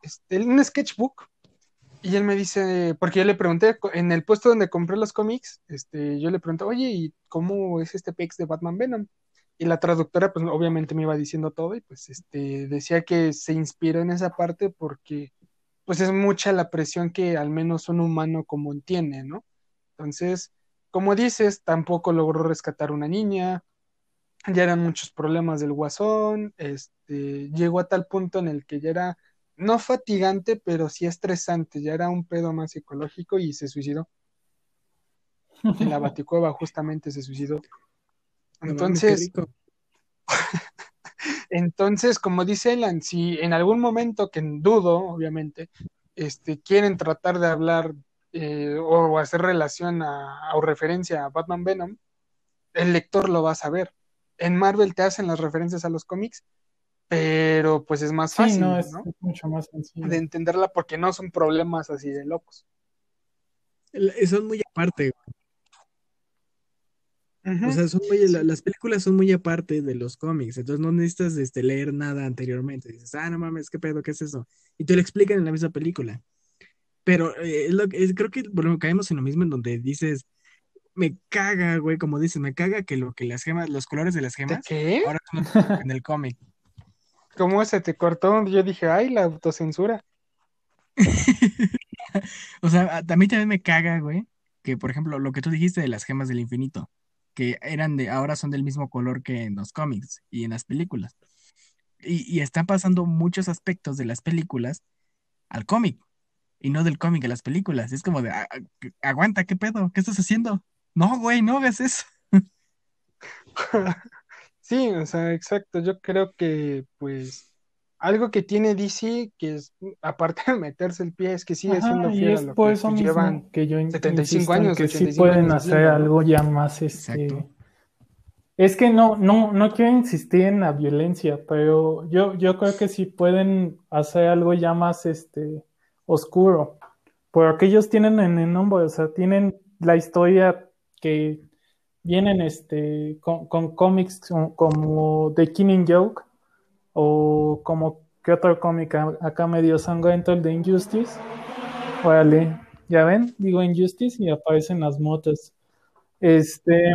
este, un sketchbook y él me dice, porque yo le pregunté, en el puesto donde compré los cómics, este, yo le pregunté, oye, ¿y cómo es este pex de Batman Venom? Y la traductora, pues obviamente me iba diciendo todo y pues este, decía que se inspiró en esa parte porque pues es mucha la presión que al menos un humano común tiene, ¿no? Entonces, como dices, tampoco logró rescatar una niña, ya eran muchos problemas del guasón, este, llegó a tal punto en el que ya era no fatigante, pero sí estresante, ya era un pedo más psicológico y se suicidó. En la (laughs) baticueva justamente se suicidó. Entonces, (laughs) entonces, como dice Elan, si en algún momento, que dudo, obviamente, este, quieren tratar de hablar eh, o hacer relación a, o referencia a Batman Venom, el lector lo va a saber. En Marvel te hacen las referencias a los cómics, pero pues es más fácil, sí, no, es, ¿no? es, mucho más sencillo. De entenderla porque no son problemas así de locos. Son muy aparte. Uh -huh. O sea, son muy, la, las películas son muy aparte de los cómics, entonces no necesitas este, leer nada anteriormente. Dices, ah, no mames, qué pedo, qué es eso. Y te lo explican en la misma película. Pero eh, es lo, es, creo que bueno, caemos en lo mismo en donde dices, me caga, güey, como dices, me caga que lo que las gemas, los colores de las gemas, ¿Qué? ahora son en el cómic. ¿Cómo se te cortó? Yo dije, ay, la autocensura. (laughs) o sea, a mí también me caga, güey, que por ejemplo, lo que tú dijiste de las gemas del infinito, que eran de, ahora son del mismo color que en los cómics y en las películas. Y, y están pasando muchos aspectos de las películas al cómic y no del cómic a las películas. Es como de, aguanta, ¿qué pedo? ¿Qué estás haciendo? No, güey, no hagas eso. (laughs) Sí, o sea, exacto. Yo creo que, pues, algo que tiene DC, que es, aparte de meterse el pie, es que sigue Ajá, siendo y fiel a es lo por que eso pues, mismo llevan que yo in- 75 insisto en años, que sí 85 pueden años hacer algo ya más este Exacto. es que no no no quiero insistir en la violencia pero yo yo creo que sí pueden hacer algo ya más este oscuro porque ellos tienen en el nombre o sea tienen la historia que vienen este con, con cómics como, The Killing Joke o como que otro cómic acá medio sangriento el de Injustice Órale, ya ven, digo Injustice y aparecen las motos. Este,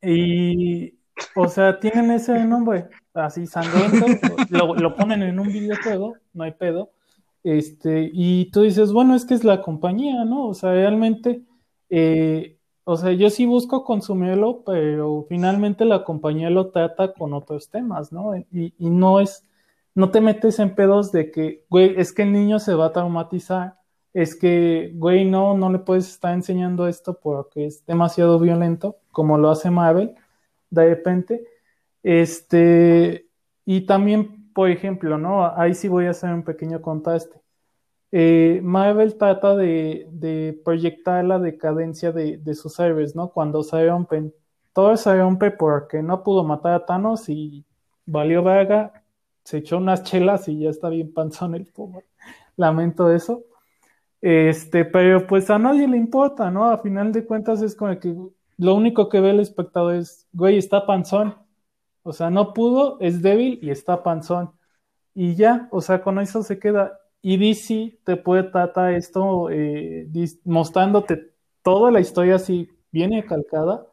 y, o sea, tienen ese nombre, así sangriento, lo, lo ponen en un videojuego, no hay pedo. Este, y tú dices, bueno, es que es la compañía, ¿no? O sea, realmente, eh, o sea, yo sí busco consumirlo, pero finalmente la compañía lo trata con otros temas, ¿no? Y, no es, no te metes en pedos de que, güey, es que el niño se va a traumatizar, es que, güey, no, no le puedes estar enseñando esto porque es demasiado violento, como lo hace Marvel, de repente. Este, y también, por ejemplo, ¿no? Ahí sí voy a hacer un pequeño contraste. Eh, Marvel trata de, proyectar la decadencia de, sus héroes, ¿no? Cuando se rompen. Todo se rompe porque no pudo matar a Thanos y valió verga, se echó unas chelas y ya está bien panzón el pobre. Lamento eso. Este, pero pues a nadie le importa, ¿no? A final de cuentas es como que lo único que ve el espectador es, güey, está panzón. O sea, no pudo, es débil y está panzón. Y ya, o sea, con eso se queda. Y DC te puede tratar esto eh, mostrándote toda la historia así, bien calcada,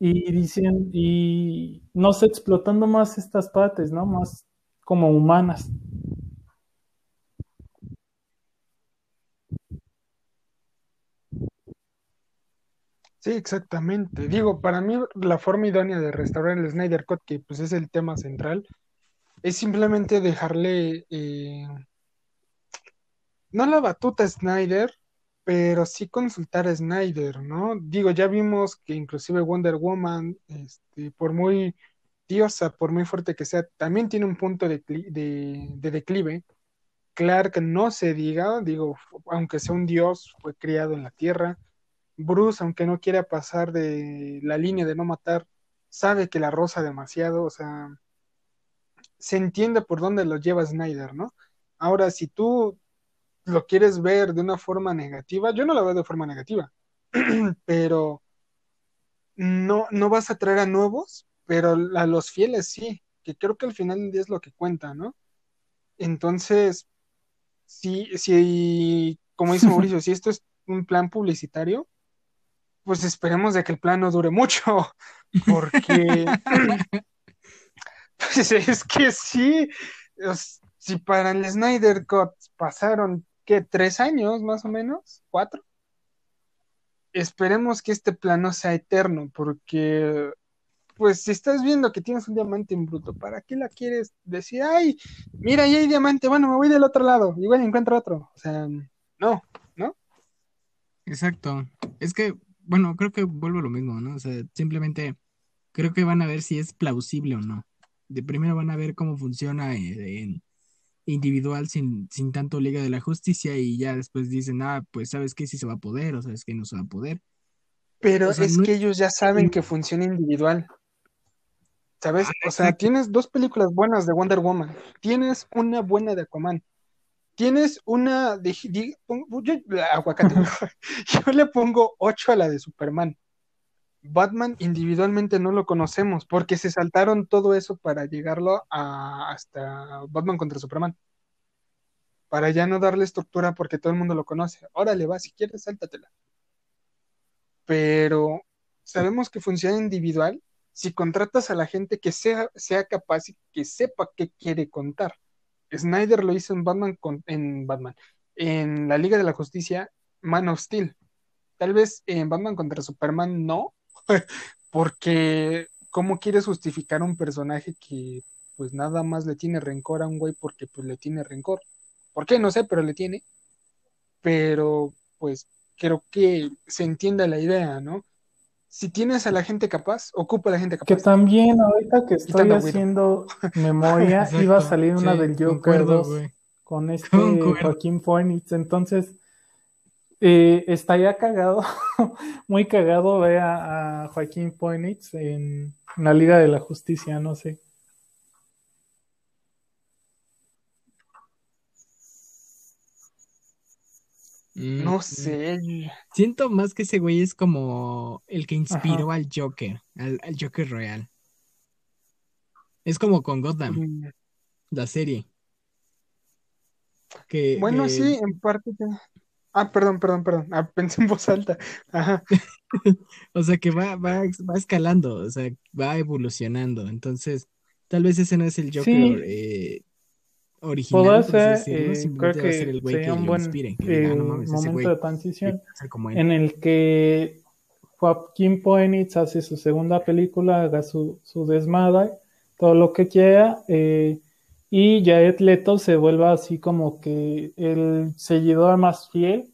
y diciendo, y no sé, explotando más estas partes, ¿no? Más como humanas. Sí, exactamente. Digo, para mí la forma idónea de restaurar el Snyder Cut, que pues es el tema central, es simplemente dejarle, eh, no la batuta Snyder, pero sí consultar a Snyder, ¿no? Digo, ya vimos que inclusive Wonder Woman, este, por muy diosa, por muy fuerte que sea, también tiene un punto de, de, de declive. Clark no se diga, digo, aunque sea un dios, fue criado en la tierra. Bruce, aunque no quiera pasar de la línea de no matar, sabe que la roza demasiado, o sea, se entiende por dónde lo lleva Snyder, ¿no? Ahora, si tú lo quieres ver de una forma negativa, yo no la veo de forma negativa, (clears throat) pero no, no vas a traer a nuevos, pero a los fieles sí, que creo que al final del día es lo que cuenta, ¿no? Entonces, si, si, como dice Mauricio, (laughs) si esto es un plan publicitario, pues esperemos de que el plan no dure mucho, (laughs) porque (clears throat) pues es que sí, es- si para el Snyder Cut pasaron, ¿Tres años más o menos? ¿Cuatro? Esperemos que este plan no sea eterno, porque pues si estás viendo que tienes un diamante en bruto, ¿para qué la quieres decir? Ay, mira, ahí hay diamante, bueno, me voy del otro lado, igual encuentro otro. O sea, no, ¿no? Exacto. Es que, bueno, creo que vuelvo a lo mismo, ¿no? O sea, simplemente creo que van a ver si es plausible o no. De primero van a ver cómo funciona eh, en individual sin, sin tanto Liga de la Justicia y ya después dicen, ah, pues sabes que sí se va a poder o sabes que no se va a poder. Pero O sea, es no- que ellos ya saben que funciona individual. ¿Sabes? O sea, tienes dos películas buenas de Wonder Woman. Tienes una buena de Aquaman. Tienes una de... yo, aguacate. (laughs) Yo le pongo 8 a la de Superman. Batman individualmente no lo conocemos porque se saltaron todo eso para llegarlo a hasta Batman contra Superman. Para ya no darle estructura porque todo el mundo lo conoce. Órale, va, si quieres, sáltatela. Pero sabemos que funciona individual si contratas a la gente que sea, sea capaz y que sepa qué quiere contar. Snyder lo hizo en Batman con, en Batman. En la Liga de la Justicia, Man of Steel. Tal vez en Batman contra Superman no, (laughs) porque ¿cómo quieres justificar un personaje que pues nada más le tiene rencor a un güey porque pues le tiene rencor? ¿Por qué? No sé, pero le tiene. Pero pues creo que se entiende la idea, ¿no? si tienes a la gente capaz, ocupa a la gente capaz. Que también ahorita que estoy haciendo (laughs) memoria, Exacto, iba a salir una sí, del 2 güey. con este. Joaquín Phoenix. Entonces, eh, estaría cagado, (laughs) muy cagado ver a, a Joaquín Phoenix en la Liga de la Justicia, no sé. Mm, No mm. sé. Siento más que ese güey es como el que inspiró al Joker, al, al Joker real. Es como con Gotham, Mm, la serie. Que, Bueno, que- sí, en parte. te- Ah, perdón, perdón, perdón. Ah, (laughs) pensé en voz alta. Ajá. (laughs) o sea, que va, va, va escalando, o sea, va evolucionando. Entonces, tal vez ese no es el Joker Sí. eh, original, así ser, eh, creo a ser el que güey que sería un lo buen inspire, que diga, "Ah, no eh, mames, ese momento güey de transición quiere ser como él". en el que Joaquín Phoenix hace su segunda película, haga su, su desmadre, todo lo que quiera, eh, y Jared Leto se vuelva así como que el seguidor más fiel.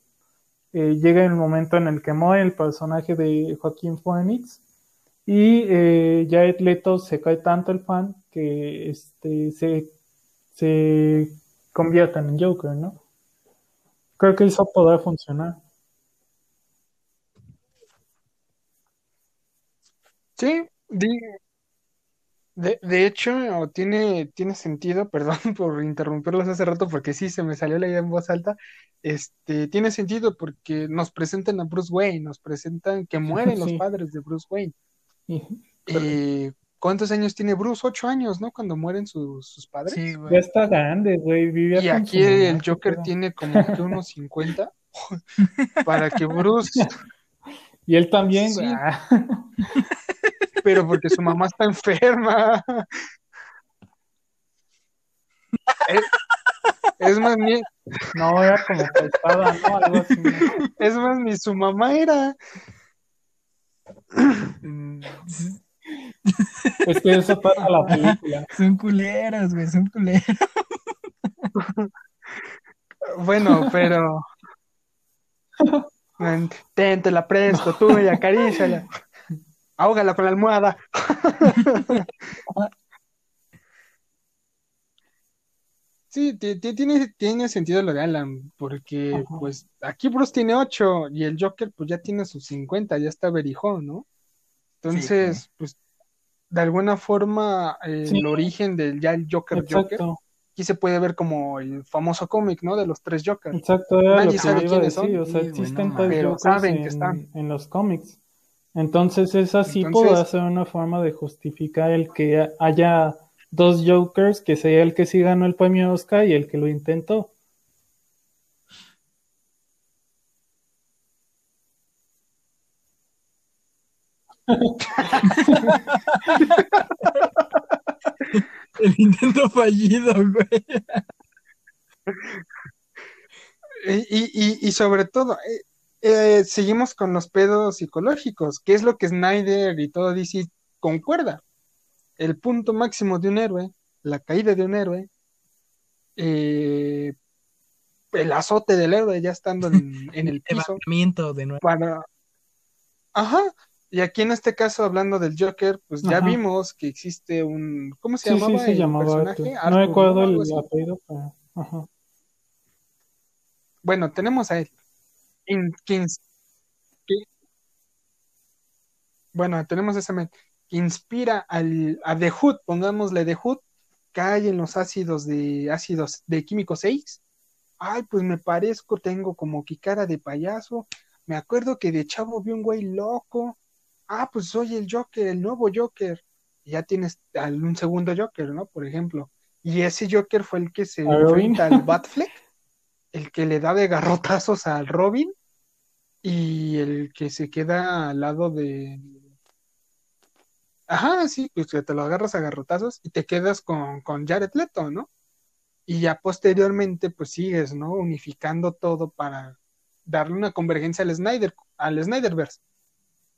Eh, llega el momento en el que muere el personaje de Joaquín Phoenix y eh, Jared Leto se cae tanto el fan que este, se, se convierten en Joker, ¿no? Creo que eso podrá funcionar. Sí, de, de hecho, tiene, tiene sentido, (laughs) perdón por interrumpirlos hace rato, porque sí se me salió la idea en voz alta. Este, tiene sentido porque nos presentan a Bruce Wayne, nos presentan que mueren los Sí. padres de Bruce Wayne. Y- Eh, ¿cuántos años tiene Bruce? Ocho años, ¿no? Cuando mueren sus, sus padres. Sí, Ya está grande, güey. Vivía Y aquí el Joker tiene como que unos 50 (laughs) para que Bruce, Y él también, Sí. güey. (laughs) Pero porque su mamá está enferma. Es, es más, ni, No, era como pesada, ¿no? Algo así. es más, ni su mamá era. Mm, Es que eso trata la película. Son culeras, güey, son culeras. Bueno, pero. (laughs) Ten, te la presto, tú y acaríciala. Ahógala con la almohada. (laughs) Sí, ti- ti- tiene, tiene sentido lo de Alan, porque Ajá. pues aquí Bruce tiene 8 y el Joker pues ya tiene sus 50, ya está verijón, ¿no? Entonces, pues de alguna forma eh, Sí. el origen del ya el Joker Joker, Exacto, aquí se puede ver como el famoso cómic, ¿no? De los tres Jokers. exacto, era Nadie lo que sabe quiénes son. decir. O sea, existen no tres Jokers saben que están. en los cómics. Entonces, esa sí Entonces- podrá ser una forma de justificar el que haya dos Jokers, que sea el que sí ganó el premio Oscar y el que lo intentó. (laughs) El intento fallido, güey. Y, y, y sobre todo, eh, seguimos con los pedos psicológicos, que es lo que Snyder y todo DC concuerda. El punto máximo de un héroe, la caída de un héroe, eh, el azote del héroe ya estando en, (laughs) en el piso Levantamiento de nuevo. para... Ajá, y aquí en este caso hablando del Joker, pues ya vimos que existe un... ¿Cómo se Sí, sí, llamaba se el llamaba personaje? Arthur. No recuerdo el apellido, pero... Ajá. Bueno, tenemos a él. In- que ins- que- bueno, tenemos men que inspira al, a The Hood, pongámosle The Hood, cae en los ácidos de ácidos de químico 6. Ay, pues me parezco, tengo como que cara de payaso. Me acuerdo que de chavo vi un güey loco. Ah, pues soy el Joker, el nuevo Joker. Y ya tienes al- un segundo Joker, ¿no? Por ejemplo. Y ese Joker fue el que se enfrenta al (laughs) Batfleck, el que le da de garrotazos al Robin y el que se queda al lado de... Ajá, sí, pues que te lo agarras a garrotazos y te quedas con, con Jared Leto, ¿no? Y ya posteriormente, pues sigues, ¿no? Unificando todo para darle una convergencia al Snyder, al Snyderverse.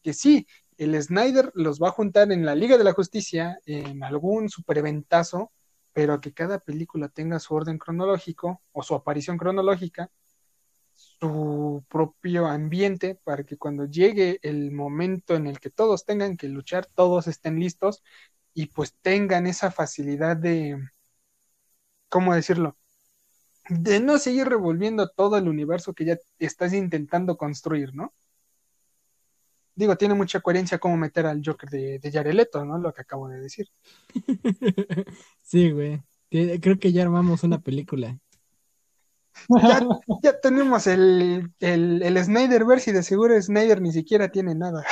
Que sí, el Snyder los va a juntar en la Liga de la Justicia, en algún superventazo, pero que cada película tenga su orden cronológico o su aparición cronológica su propio ambiente para que cuando llegue el momento en el que todos tengan que luchar, todos estén listos y pues tengan esa facilidad de, ¿cómo decirlo? De no seguir revolviendo todo el universo que ya estás intentando construir, ¿no? Digo, tiene mucha coherencia cómo meter al Joker de, de Jared ¿no? Lo que acabo de decir. (laughs) sí, güey. Creo que ya armamos una película. (laughs) Ya, tenemos el, el, el Snyderverse y de seguro Snyder ni siquiera tiene nada.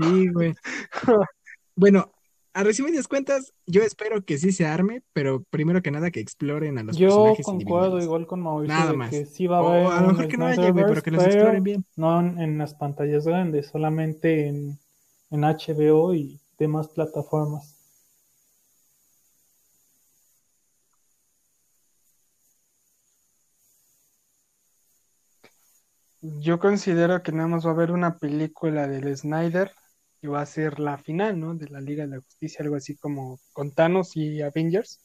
sí, güey. Bueno, a resumidas cuentas, yo espero que sí se arme, pero primero que nada que exploren a los yo personajes Yo concuerdo igual con Mauricio nada más. que sí va a haber a lo mejor que no haya, güey, pero que los exploren bien. No en, las pantallas grandes, solamente en, en HBO y demás plataformas. Yo considero que nada más va a haber una película del Snyder y va a ser la final, ¿no? De la Liga de la Justicia, algo así como con Thanos y Avengers.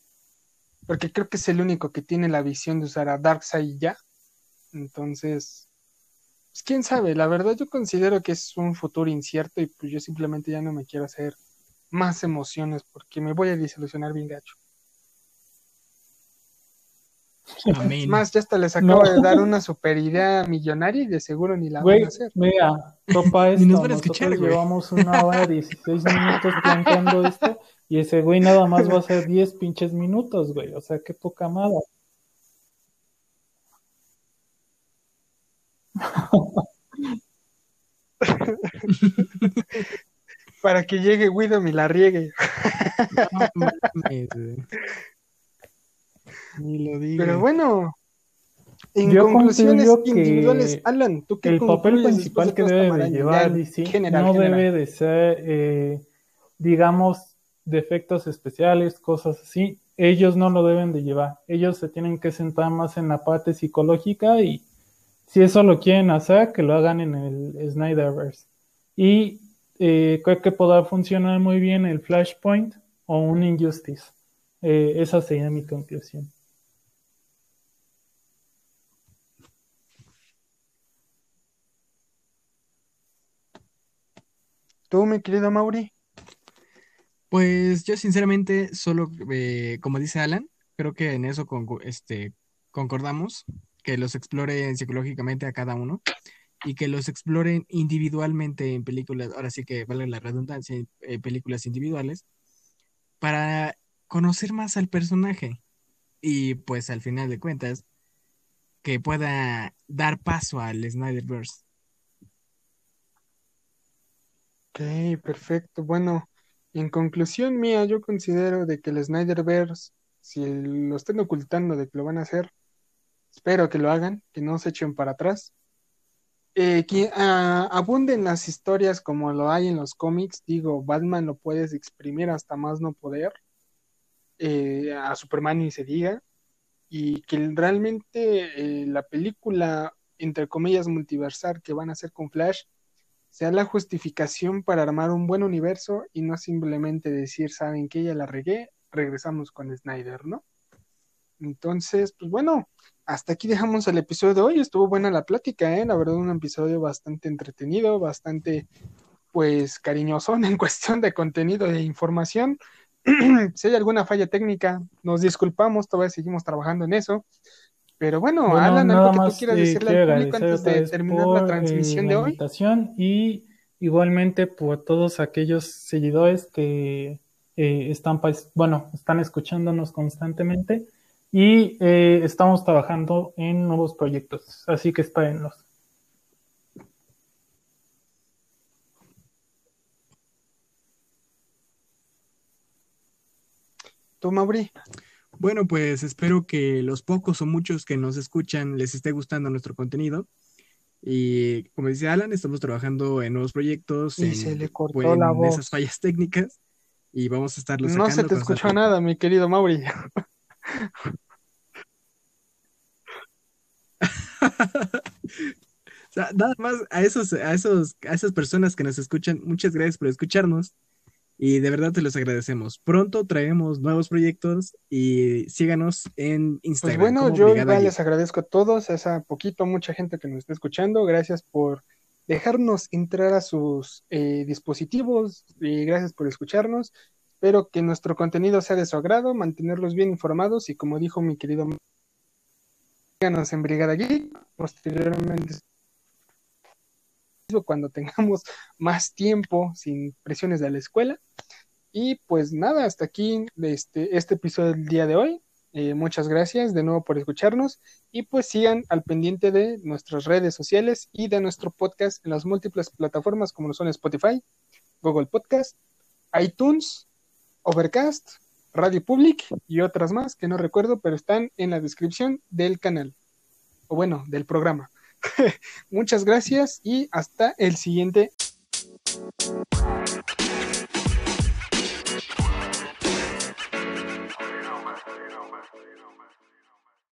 Porque creo que es el único que tiene la visión de usar a Darkseid ya. Entonces, pues quién sabe, la verdad yo considero que es un futuro incierto y pues yo simplemente ya no me quiero hacer más emociones porque me voy a desilusionar bien gacho. (laughs) Más, ya hasta les acabo de dar una super idea millonaria y de seguro ni la van a hacer. Mira, (laughs) topa esto. Nosotros llevamos una hora 16 minutos planteando esto y ese güey nada más va a ser 10 pinches minutos, güey. O sea, qué poca madre. (laughs) Para que llegue Guido y la riegue. Pero bueno, en conclusiones individuales, Alan, ¿tú qué El papel principal que debe de llevar no debe de ser, eh, digamos, defectos especiales, cosas así. Ellos no lo deben de llevar. Ellos se tienen que sentar más en la parte psicológica y si eso lo quieren hacer, que lo hagan en el Snyderverse. Y eh, creo que podrá funcionar muy bien el Flashpoint o un Injustice. Eh, esa sería mi conclusión. ¿Tú, mi querido Mauri? Pues yo sinceramente solo, eh, como dice Alan, creo que en eso con, este, concordamos, que los exploren psicológicamente a cada uno y que los exploren individualmente en películas, ahora sí que vale la redundancia, en películas individuales, para conocer más al personaje y pues al final de cuentas que pueda dar paso al Snyderverse. Ok, perfecto. Bueno, en conclusión mía, yo considero de que el Snyderverse, si lo estén ocultando de que lo van a hacer, espero que lo hagan, que no se echen para atrás. Eh, que ah, abunden las historias como lo hay en los cómics. Digo, Batman lo puedes exprimir hasta más no poder. Eh, a Superman y se diga, y que realmente eh, la película, entre comillas, multiversal que van a hacer con Flash, sea la justificación para armar un buen universo y no simplemente decir, saben que ya la regué, regresamos con Snyder, ¿no? Entonces, pues bueno, hasta aquí dejamos el episodio de hoy. Estuvo buena la plática, ¿eh? La verdad, un episodio bastante entretenido, bastante, pues, cariñoso (laughs) en cuestión de contenido e información. (clears throat) si hay alguna falla técnica, nos disculpamos, todavía seguimos trabajando en eso. Pero bueno, Alan, algo que tú quieras decirle al público antes de terminar la transmisión de hoy. Y igualmente por todos aquellos seguidores que eh, están, bueno, están escuchándonos constantemente y eh, estamos trabajando en nuevos proyectos, así que espérenlos. ¿Tú, Mauri? Bueno, pues espero que los pocos o muchos que nos escuchan les esté gustando nuestro contenido. Y como dice Alan, estamos trabajando en nuevos proyectos, y en, se le cortó la voz. esas fallas técnicas y vamos a estarlos No se te escuchó nada, mi querido Mauri. (laughs) nada más a esos, a esos, a esas personas que nos escuchan, muchas gracias por escucharnos. Y de verdad te los agradecemos. Pronto traemos nuevos proyectos y síganos en Pues Instagram. bueno, como yo igual les agradezco a todos, a esa poquito, mucha gente que nos está escuchando. Gracias por dejarnos entrar a sus eh, dispositivos y gracias por escucharnos. Espero que nuestro contenido sea de su agrado, mantenerlos bien informados y como dijo mi querido, síganos en Brigada Geek. Posteriormente, cuando tengamos (laughs) más tiempo sin presiones de la escuela. Y pues nada, hasta aquí este, este episodio del día de hoy. Eh, muchas gracias de nuevo por escucharnos y pues sigan al pendiente de nuestras redes sociales y de nuestro podcast en las múltiples plataformas como lo son Spotify, Google Podcast, iTunes, Overcast, Radio Public y otras más que no recuerdo, pero están en la descripción del canal o bueno, del programa. (laughs) Muchas gracias y hasta el siguiente.